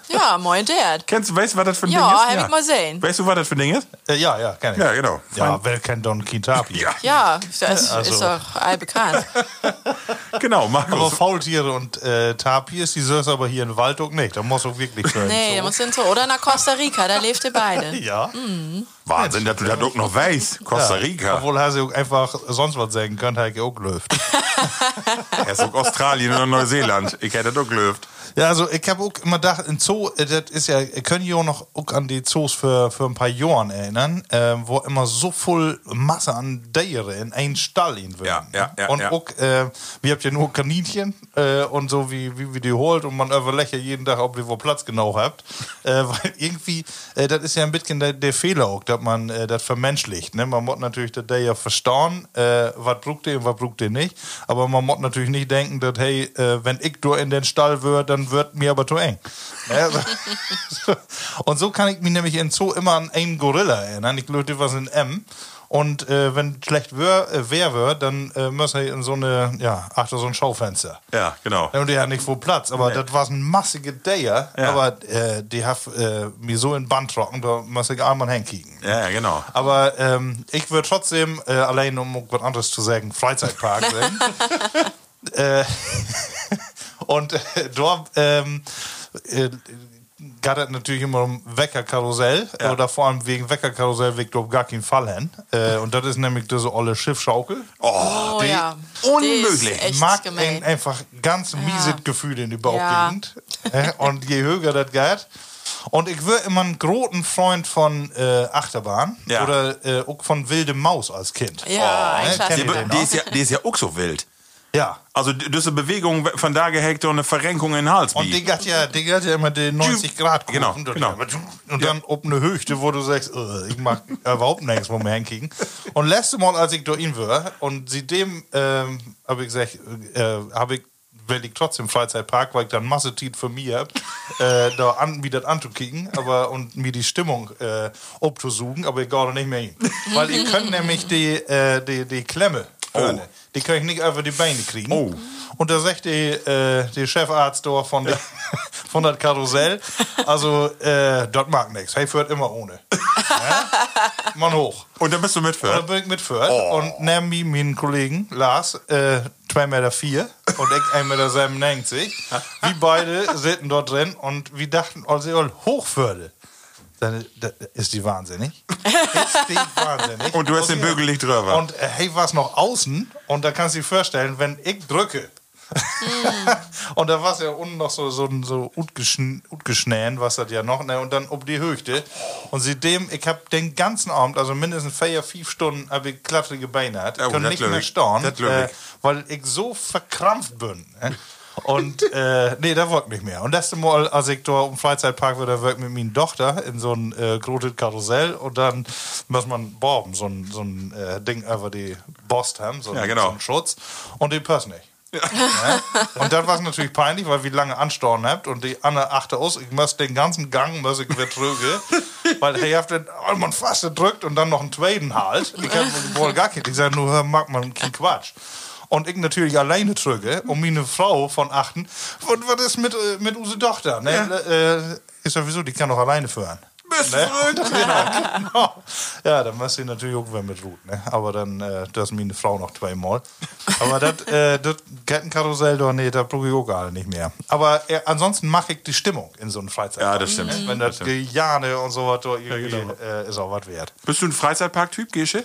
Ja, moin Dad. Kennst du, weißt du, was das für ein Ja, Ding ist? hab ich mal sehen. Weißt du, was das für ein Ding ist? Äh, ja, ja, kenn ich. Ja, genau. Ja, wer kennt Don Kitapi? Ja. Ja, das Also- ist doch allbekannt. Genau, Aber Markus. Faultiere und äh, Tapirs, die soll's aber hier in Waldung nicht. Da muss auch wirklich schön. Nee, da so. muss hin so. Oder nach Costa Rica, da lebt ihr beide. Ja. Wahnsinn, dass du das auch noch weißt. Costa Rica. Obwohl er sie auch einfach sonst was sagen könnte, hätte ich auch gelöft. Er ist auch Australien oder Neuseeland. Ich hätte das auch gelöft. Ja, also ich habe auch immer gedacht, ein Zoo, äh, das ist ja, ihr könnt ihr auch noch auch an die Zoos für, für ein paar Jahren erinnern, äh, wo immer so voll Masse an Tiere in einen Stall in würden. Ja, ja, ja, Und ja. auch, äh, wir habt ja nur Kaninchen äh, und so, wie, wie wir die holt und man überlegt ja jeden Tag, ob ihr wo Platz genau habt. Äh, weil irgendwie, äh, das ist ja ein bisschen der, der Fehler auch, dass man äh, das vermenschlicht. Ne? Man muss natürlich das ja verstauen, äh, was braucht ihr und was braucht ihr nicht. Aber man muss natürlich nicht denken, dass, hey, äh, wenn ich nur in den Stall würde, dann wird mir aber zu eng. Und so kann ich mich nämlich in Zoo immer an einen Gorilla erinnern. Ich glaube, das war in M. Und äh, wenn schlecht wär, äh, wer wird, dann äh, muss er in so eine, ja, achter so ein Schaufenster. Ja, genau. Und der hat nicht vor Platz, aber das war ein massige Deier, Ja. aber äh, die hat äh, mir so in Band trocken, da muss ich einmal hinkicken. Ja, ja, genau. Aber ähm, ich würde trotzdem, äh, allein um was anderes zu sagen, Freizeitpark äh, und äh, dort ähm, es natürlich immer um Weckerkarussell Ja. oder vor allem wegen Weckerkarussell weg auf gar keinen Fall hin. Äh, und das ist nämlich diese olle Schiffschaukel. Oh, Oh ja. unmöglich. Die ist echt mag ein einfach ganz mieses Gefühl in die Ja. Bauchgegend. Äh, und je höher das geht. Und ich wäre immer ein großen Freund von äh, Achterbahn Ja. oder äh, auch von Wilde Maus als Kind. Ja, ein ne. Die, die, ist ja, die ist ja auch so wild. Ja. Also diese Bewegung von da gehackt und eine Verrenkung in den Hals. Und die hat ja, die hat ja immer den 90 Grad Kuchen. Genau, Und genau. Und dann ob eine Höchste, wo du sagst, ich mag überhaupt nichts, wo wir hinkriegen. Und letzte Mal, als ich da in war, und seitdem ähm, habe ich gesagt, äh, habe ich will ich trotzdem Freizeitpark, weil ich dann Masse Zeit für mich hab, äh, da an, wieder anzukicken, aber und mir die Stimmung äh, abzusuchen, aber ich gehe da nicht mehr hin. Weil ich kann nämlich die, äh, die, die Klemme, vorne, die kann ich nicht über die Beine kriegen. Oh. Und da sagt die, äh, die Chefarzt da von, der, von das Karussell, also, äh, das mag nichts. Hey, führt immer ohne. ja? Mann hoch. Und dann bist du Und dann mitführt. bin ich mitführt Oh. und neben mir meinen Kollegen Lars, äh, 2,4 Meter vier, und ich 1,97 Meter. Wir beide sitzen dort drin und wir dachten, als ich hochführte. Dann ist die wahnsinnig. Ist die wahnsinnig. Und du hast den Bügel nicht drüber. Und äh, hey, war es noch außen und da kannst du dir vorstellen, wenn ich drücke. und da war es ja unten noch so, so, so utgeschnähen, was das ja noch, ne? und dann um die Höchste. Und seitdem, ich habe den ganzen Abend, also mindestens vier, fünf Stunden, habe ich klattrige Beine gehabt. Ich Oh, kann nicht mehr staunen, äh, weil ich so verkrampft bin. Ne? Und äh, nee, da wirkt nicht mehr. Und das Mal, als ich da im Freizeitpark war, da wirkt mit meiner Tochter in so ein äh, großes Karussell und dann muss man Borben, so ein, so ein äh, Ding über die Borst haben, so, Ja, genau. so einen Schutz. Und die passt nicht. Ja. Und dann war es natürlich peinlich, weil wir lange Anstauen habt und die Anne achte aus, ich muss den ganzen Gang muss ich wieder trüge, weil er hat den oh, man fast gedrückt und dann noch einen zweiten halt. Ich hab wohl gar nicht. Ich sage nur, hör, mag man keinen Quatsch. Und ich natürlich alleine trüge und meine Frau von achten, was, was ist mit, äh, mit unsere Tochter? Ne? Äh, ist sowieso, die kann doch alleine führen. Bist Ne? Genau, genau. Ja, dann muss sie natürlich auch wer mit Ruth, ne? Aber dann, äh, das ist meine Frau noch zweimal. Aber das, äh, das Kettenkarussell, doch, nee, da brauche ich auch gar nicht mehr. Aber äh, ansonsten mache ich die Stimmung in so einem Freizeit. Ja, das stimmt. Wenn das Gejane und so was, irgendwie, genau. äh, ist auch was wert. Bist du ein Freizeitpark-Typ, Gesche?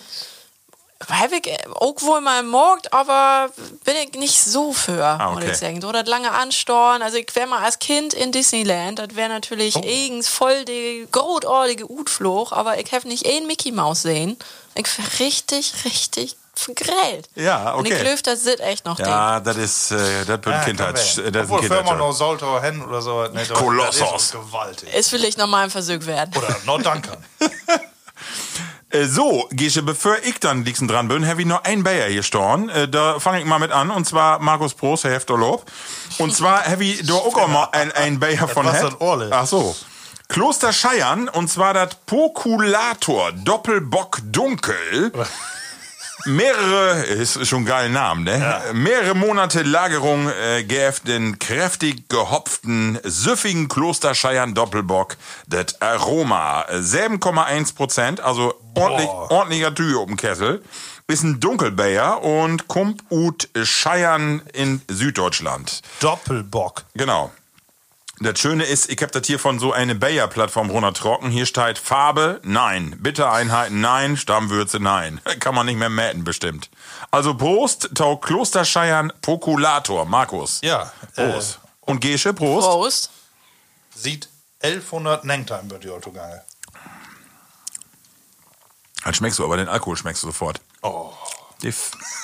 Habe ich äh, auch wohl mal im Markt, aber bin ich nicht so für, Ah, muss okay. ich sagen. So das lange Anstorn. Also ich wäre mal als Kind in Disneyland, das wäre Oh. natürlich eigens voll die großartige Utfluch, aber ich habe nicht einen Mickey Maus sehen. Ich wär richtig, richtig vergrellt. Ja, Und okay. ich glaube, das sind echt noch Ja, das ist, äh, das wird Ja, Kindheit. werden. Das ist Obwohl, Firma Kindheitsjob. noch sollte hin oder so. Ne, das- Kolossos. Das ist gewaltig. Ist vielleicht noch mal ein Versuch wert. Oder noch Dankern. Äh, so, Gesche, bevor ich dann liegend dran bin, habe ich noch ein Bayer hier stehen. Äh, da fange ich mal mit an. Und zwar Markus Prost, Herr Hefterlob. Und zwar habe ich da auch mal ein, ein Bayer von Orle? Ach so. Kloster Scheiern, und zwar das Pokulator Doppelbock Dunkel. Mehrere, ist schon ein geiler Name, ne? Mehrere Monate Lagerung äh, gäf den kräftig gehopften, süffigen Klosterscheiern Doppelbock das Aroma. Äh, 7,1 Prozent, also ordentlich, ordentlicher Tür um Kessel. Ist ein Dunkelbayer und kommt ut Scheiern in Süddeutschland. Doppelbock. Genau. Das Schöne ist, ich hab das hier von so eine Bayer-Plattform runtertrocken. Hier steht Farbe, nein. Bittereinheiten, nein. Stammwürze, nein. Kann man nicht mehr mäten, bestimmt. Also Prost, Tau Klosterscheiern Prokulator. Markus. Ja. Prost. Und Gesche, Prost. Prost. Äh, sieht 1100 Nengtime wird die Autogange. Dann schmeckst du, aber den Alkohol schmeckst du sofort. Oh.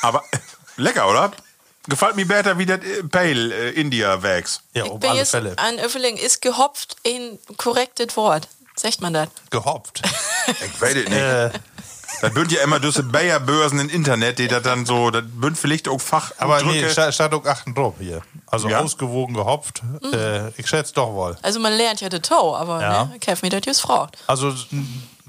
Aber lecker, oder? Gefällt mir besser wie das äh, Pale äh, India Wax. Ja, Ich auf bin alle jetzt Fälle. ein Öffeling, ist gehopft ein korrektes Wort. Sagt man das? Gehopft. Ich weiß es nicht. Das bünd ja immer diese Bayer-Börsen im Internet, die das dann so, das bünd vielleicht auch Fach. Aber nee, Drücke. statt, statt auch achten drauf hier. Also Ja. ausgewogen gehopft. Äh, ich schätze doch wohl. Also man lernt ja das Tau, aber Ja. ne, ich hab mir das just gefragt. Also,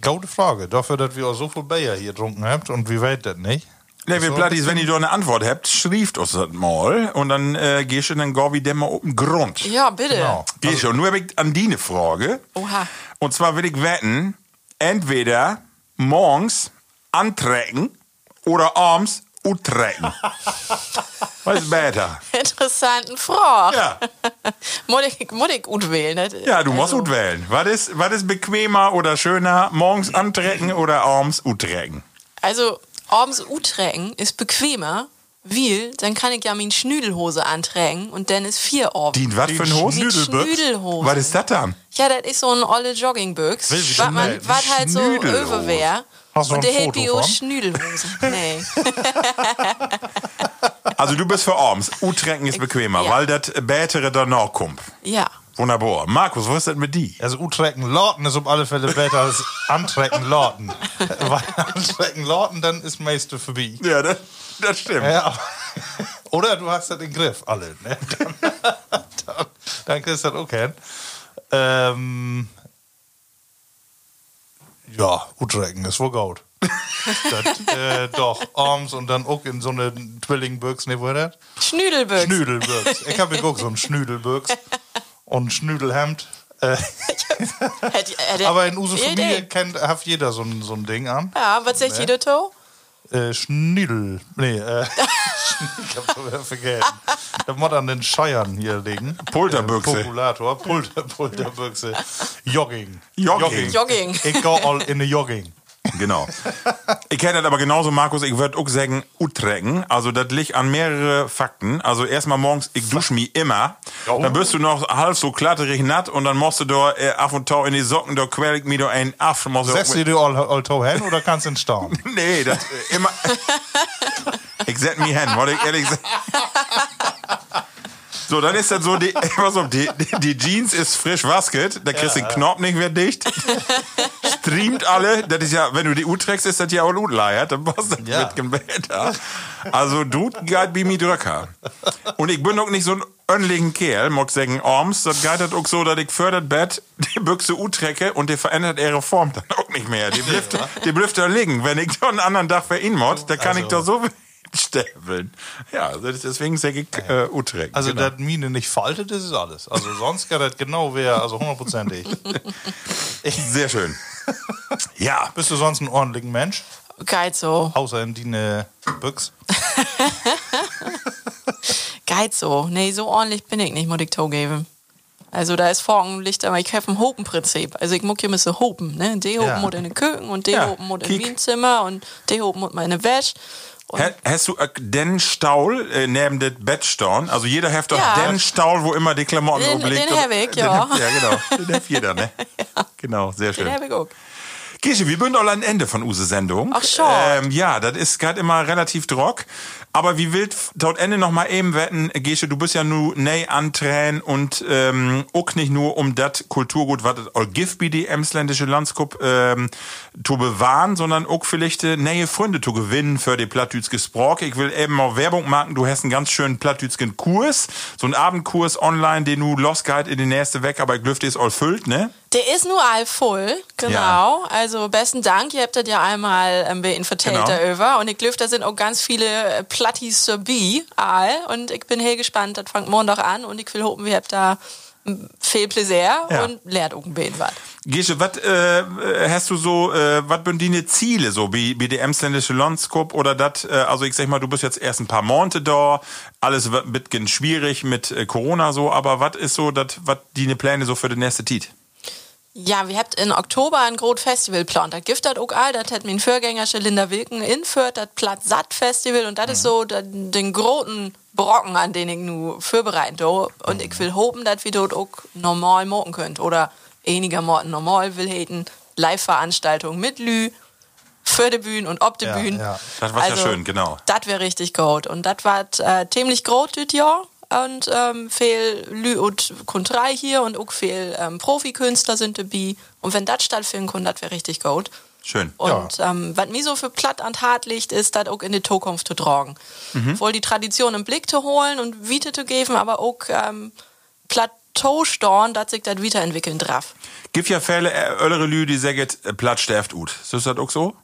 gute Frage. Dafür, dass wir auch so viel Bayer hier getrunken habt und wie weit das nicht? Ne, wir So Plattis, wenn ihr da eine Antwort habt, schrieft uns das mal und dann äh, gehst du dann gar wie dem mal auf den Grund. Ja, bitte. Genau. Geh schon. Nur hab ich an die eine Frage. Oha. Und zwar will ich wetten, entweder morgens antrecken oder abends utrecken. Was ist besser? Interessanten Frage. Ja. muss ich, muss ich gut wählen. Das- Ja, du musst also, ut wählen. Was ist, was ist bequemer oder schöner? Morgens antrecken oder abends utrecken? Also, abends uträgen ist bequemer, weil dann kann ich ja meine Schnüdelhose anträgen und dann ist vier Abend. Dient was für ein Hose? Schnüdelhose. Was ist das dann? Ja, das ist so ein olle Joggingbüchs. Was man, was halt so Schnüdelhose. över wär. Hast du Und der hält von? Schnüdelhose. Nee. Also du bist für abends. Utrecken ist bequemer, Ja. weil das Bätere danach kommt. Ja. Wunderbar. Markus, was ist das mit die? Also Utrecken Lorten ist auf alle Fälle besser als Antrecken Lorten. Weil Antrecken Lorten, dann ist meiste vorbei. Ja, das, das stimmt. Ja, oder du hast das im Griff, alle. Ne? Dann, dann, dann kriegst du das auch hin. Ähm, ja, Utrecken ist wohl gut. das, äh, doch, abends und dann auch in so eine Twillingbüchs, ne, wo ist das? Schnüdelbüchs. Schnüdelbüchs. Ich habe auch so ein Schnüdelbüchs und ein Schnüdelhemd. Äh, aber in unserer Idee. Familie kennt, hat jeder so ein, so ein Ding an. Ja, was sagt jeder to? Äh, Schnüdel. Nee, äh, ich hab schon wieder vergessen. Da muss an den Scheiern hier liegen. Polterbüchse. Äh, Populator, Pulter, Polterbüchse. Jogging. Jogging. Jogging. Ich go all in the Jogging. Genau. Ich kenne das aber genauso, Markus. Ich würde auch sagen, utrecken. Also, das liegt an mehrere Fakten. Also, erstmal morgens, ich dusche mich immer. Dann bist du noch halb so klatterig natt und dann musst du da äh, af und tau in die Socken, da quäl ich mich da ein af. Setzt du dir all, all toe hin oder kannst du ihn staunen? Nee, das äh, immer. ich set mich hin, wollte ich ehrlich sagen. So, dann ist das so, die, pass auf, die, die Jeans ist frisch wasket, da kriegst du den Knopf nicht mehr dicht. Streamt alle, das ist ja, wenn du die U trägst, ist das ja auch Utleiert, dann passt das Ja. mit Gebäter. Also, du geht bei mir Drücker. Und ich bin auch nicht so ein önligen Kerl, mag sagen, Arms, das geht das auch so, dass ich fördert Bett, die Büchse U-Trecke und die verändert ihre Form dann auch nicht mehr. Die blifft, die blifft da liegen. Wenn ich da einen anderen Tag für ihn mod, da kann ich doch so stäbeln. Ja, das ist- deswegen sage ich äh, U-Trecke. Also, genau. dass Mine nicht faltet, das ist alles. Also, sonst kann das genau wer, also hundertprozentig. Sehr schön. Ja, Bist du sonst ein ordentlicher Mensch? Geil so. Außer in die Büchs? Geil so. Nee, so ordentlich bin ich nicht, muss ich zugeben. Also da ist Morgenlicht, aber ich habe ein Hopen-Prinzip. Also ich muss hier müssen hopen, ne? Die hopen Ja. muss in den Köken und die Ja, hopen muss im kiek. Wienzimmer und die hopen muss meine Wäsche. Hast du äh, den Staul äh, neben dem Bett stehen? Also jeder hat doch Ja. den Staul, wo immer die Klamotten Den- obliegt. den hab ich, ja. Den, ja, genau. Den hat jeder, ne? Genau, sehr schön. den habe ich auch. Gesche, wir sind all am Ende von Use Sendung. Ach, schon. Ähm, ja, das ist gerade immer relativ drock. Aber wie wild dort Ende noch mal eben wetten, Gesche, du bist ja nu nei antränen und ähm, auch nicht nur um das Kulturgut, was all gibt, wie die emsländische Landskup ähm, zu bewahren, sondern auch vielleicht äh, neue Freunde zu gewinnen für die Plattdütske Sprach. Ich will eben mal Werbung machen, du hast einen ganz schönen Plattdütsken Kurs, so einen Abendkurs online, den du losgehalt in die nächste weg, aber ich lüfte ist all füllt, ne? Der ist nur all voll, genau. Ja. Also besten Dank, ihr habt das ja einmal ein bisschen vertellt Genau. darüber. Und ich glaube, da sind auch ganz viele äh, Plattis dabei, all. Und ich bin heel gespannt, das fängt Montag an. Und ich will hoffen, wir habt da viel Plaisir Ja. und lernt auch ein bisschen was. Gesche, was äh, hast du so, äh, was sind deine Ziele so, wie, wie die emsländische Landskop oder das, äh, also ich sag mal, du bist jetzt erst ein paar Monate da, alles wird ein bisschen schwierig mit äh, Corona so, aber was ist so, das, was deine Pläne so für die nächste Zeit? Ja, wir habt in Oktober ein großes Festival geplant. Das gibt das auch all, das hat mein Vorgänger schon Linda Wilken inführt, das Platz Satt Festival und das ist so da- den großen Brocken, an den ich nu vorbereiten do. Und ich will hoffen, dass wir dort auch normal machen könnt oder einigermaßen normal will hätten. Live-Veranstaltungen mit Lü, für die Bühne und ob die Ja, Bühne. ja. Das war ja schön, genau. Das wäre richtig gut. Und das war äh, ziemlich groß dieses Jahr. Und ähm, viel Lü und Kuntrei hier und auch viel ähm, Profikünstler sind dabei. Und wenn das stattfinden kann, das wäre richtig gut. Schön. Und ähm, was mir so für platt an Tat liegt, ist, das auch in die Zukunft zu tragen. Wohl die Tradition im Blick zu holen und Wiete zu geben, aber auch ähm, Plateau storn, dass sich das weiterentwickeln darf. Gibt ja Fälle, äh, öllere Lü, die sagen, äh, Platz sterft ut. Ist das auch so?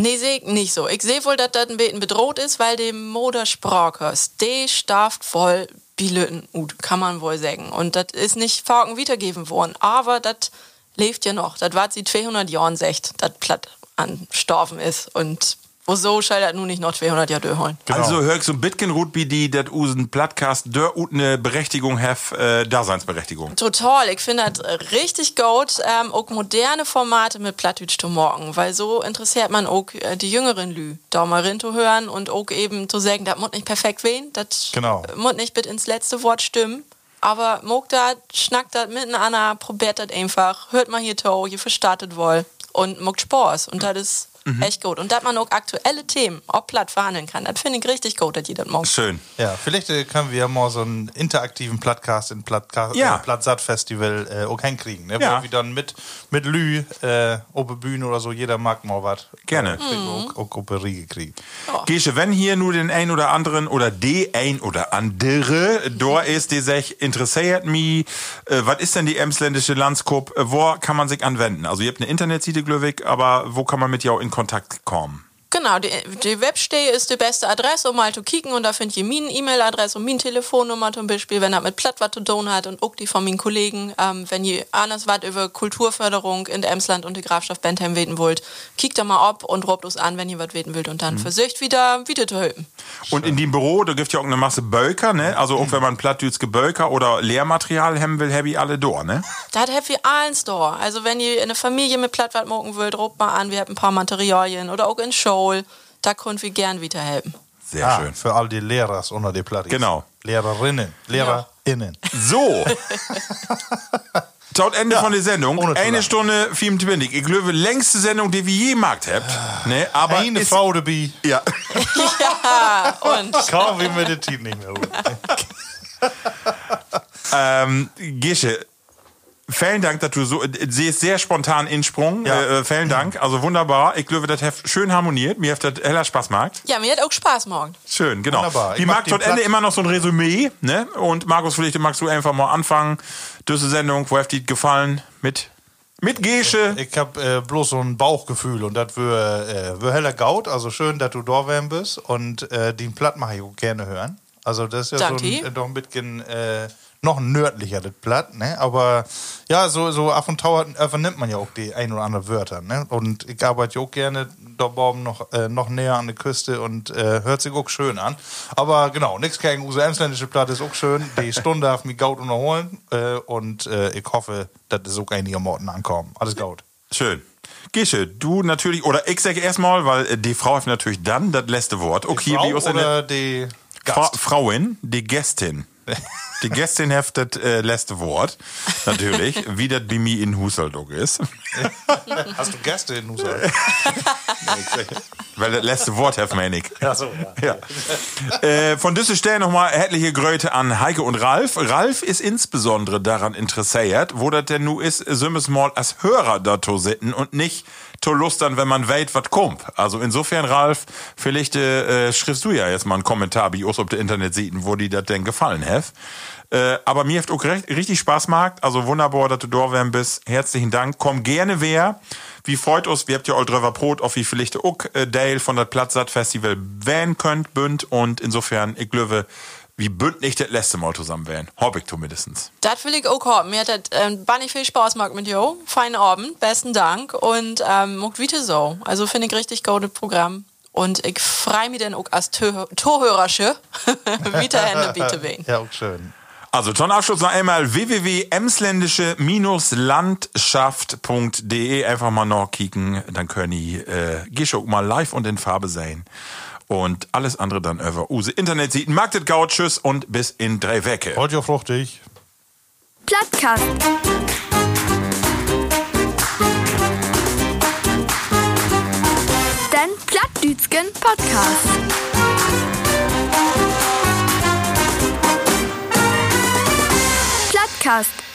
Nee, sehe ich nicht so. Ich sehe wohl, dass das ein bisschen bedroht ist, weil die Modersprachers, die starft voll Bilöten ut, kann man wohl sagen. Und das ist nicht Falken wiedergeben worden. Aber das lebt ja noch. Das war sie 200 Jahren secht, das platt an Storfen ist. Und wo so soll das nun nicht noch 200 Jahre durchholen. Also hör ich so ein bisschen gut, wie die, dat usen Plattcast, der ut eine Berechtigung have, äh, Daseinsberechtigung. Total, ich finde das richtig gut, ähm, auch moderne Formate mit Plattdeutsch zu morgen, weil so interessiert man auch äh, die jüngeren Lü, da mal rein zu hören und auch eben zu sagen, das muss nicht perfekt wehen, das Genau. muss nicht bis ins letzte Wort stimmen, aber mag das, schnackt das miteinander, probiert das einfach, hört mal hier to, ihr verstartet wohl und mag Spaß und das ist echt gut. Und dass man auch aktuelle Themen auch platt verhandeln kann, das finde ich richtig gut, dass ihr das mag. Schön. Ja, vielleicht äh, können wir mal so einen interaktiven Podcast in Plattcast, Ja. äh, Plattsat Festival äh, auch hinkriegen. Ne? Ja. Wo wir dann mit, mit Lü, äh, auf der Bühne oder so, jeder mag mal was. Gerne. Äh, auch, auch die Riege kriegen. Gesche, wenn hier nur den ein oder anderen oder die ein oder andere da ist, die sich interessiert mich, äh, was ist denn die emsländische Landskop, äh, wo kann man sich anwenden? Also ihr habt eine Internetseite, Glöwig, aber wo kann man mit jou in Kontakt kommen? Genau, die, die Webstelle ist die beste Adresse, um mal zu kicken. Und da findet ihr meine E-Mail-Adresse und meine Telefonnummer zum Beispiel, wenn er mit Platt was zu tun hat und auch die von meinen Kollegen. Ähm, wenn ihr anders was über Kulturförderung in der Emsland und die Grafschaft Bentheim weten wollt, kickt da mal ab und robt uns an, wenn ihr was weten wollt. Und dann versucht wieder, wieder zu helfen. Und in dem Büro, da gibt ja auch eine Masse Bölker, ne? Also auch wenn man plattdütske Bölker oder Lehrmaterial haben will, habe ich alle da, ne? Da hat wir allen Store. Also wenn ihr in eine Familie mit Platt was morgen wollt, robt mal an, wir haben ein paar Materialien oder auch in Show. Da könnt wir gern wieder helfen. Sehr Ah, schön. Für all die Lehrers unter die Plattis. Genau. Lehrerinnen, LehrerInnen. So. Tot Ende Ja, von der Sendung. Eine. Stunde 24. Ich glaube, längste Sendung, die wir je gemacht habt. Ne? Aber Eine ist, Frau dabei. Ja. Ja, und Kaum wie mir die Team nicht mehr holen. ähm, Gesche, vielen Dank, dass du so, äh, sie ist sehr spontan insprung. Ja. Äh, äh, vielen Dank. Also wunderbar. Ich glaube, das hat schön harmoniert. Mir hat das heller Spaß gemacht. ja, mir hat auch Spaß morgen. Schön, genau. Wunderbar. Ich Die mag tot Ende immer noch so ein Resümee, ne? Und Markus, vielleicht magst du einfach mal anfangen. Diese Sendung, wo hat die gefallen? Mit, mit Gesche. Ich hab äh, bloß so ein Bauchgefühl und das wär, äh, heller Gaut. Also schön, dass du da wärm bist und äh, den Platt mache ich auch gerne hören. Also das ist ja so ein, äh, doch ein bisschen äh, noch nördlicher, das Platt, ne? Aber ja, so, so ab und zu äh, vernimmt man ja auch die ein oder andere Wörter, ne? Und ich arbeite ja auch gerne da oben noch, äh, noch näher an der Küste und äh, hört sich auch schön an. Aber genau, nichts gegen unsere emsländische Platte ist auch schön. Die Stunde darf mich Gaut unterholen äh, und äh, ich hoffe, dass es auch einigermaßen ankommen. Alles Gaut. Schön. Gesche, du natürlich, oder ich sage erstmal, weil äh, die Frau hat natürlich dann das letzte Wort. Okay, Frau wie oder die Fra Gast? Frauin, die Gästin. Die Gästin hat das äh, letzte Wort, natürlich, wie das bei mir in Husseldog ist. Hast du Gäste in Husal? Weil das letzte Wort hat meine ich. ja, so, ja. Ja. Äh, von dieser Stelle nochmal herzliche Größe an Heike und Ralf. Ralf ist insbesondere daran interessiert, wo das denn nu ist, so müssen mal als Hörer da to sitten und nicht to lustern, wenn man weiß, was kommt. Also insofern, Ralf, vielleicht äh, schriftst du ja jetzt mal einen Kommentar bei uns auf der Internetseite, wo die das denn gefallen hat. Äh, aber mir hat auch recht, richtig Spaß gemacht. Also wunderbar, dass du da bist. Herzlichen Dank. Komm gerne wer. Wie freut uns, wir habt ja all drüber Brot auf wie vielleicht auch äh, Dale von der Platzsat Festival wählen könnt, bünd. Und insofern, ich glaube, wie bünd nicht das letzte Mal zusammen wählen. Hab ich zumindest. Das will ich auch haben. Mir hat das ähm, bannig viel Spaß gemacht mit Jo. Feinen Abend, besten Dank. Und ähm, muckt wieder so. Also finde ich richtig gutes Programm. Und ich freue mich dann auch als Torhörersche wieder Hände bitte wen. Ja, auch schön. Also zum Abschluss noch einmal www.emsländische-landschaft.de einfach mal nachkicken, dann können die äh, Gischock mal live und in Farbe sein. Und alles andere dann über use Internetseiten. Magdet Gaut, tschüss und bis in drei Wecke. Heute fruchtig. Plattkast. Den Plattdütschen Podcast. Plattkast.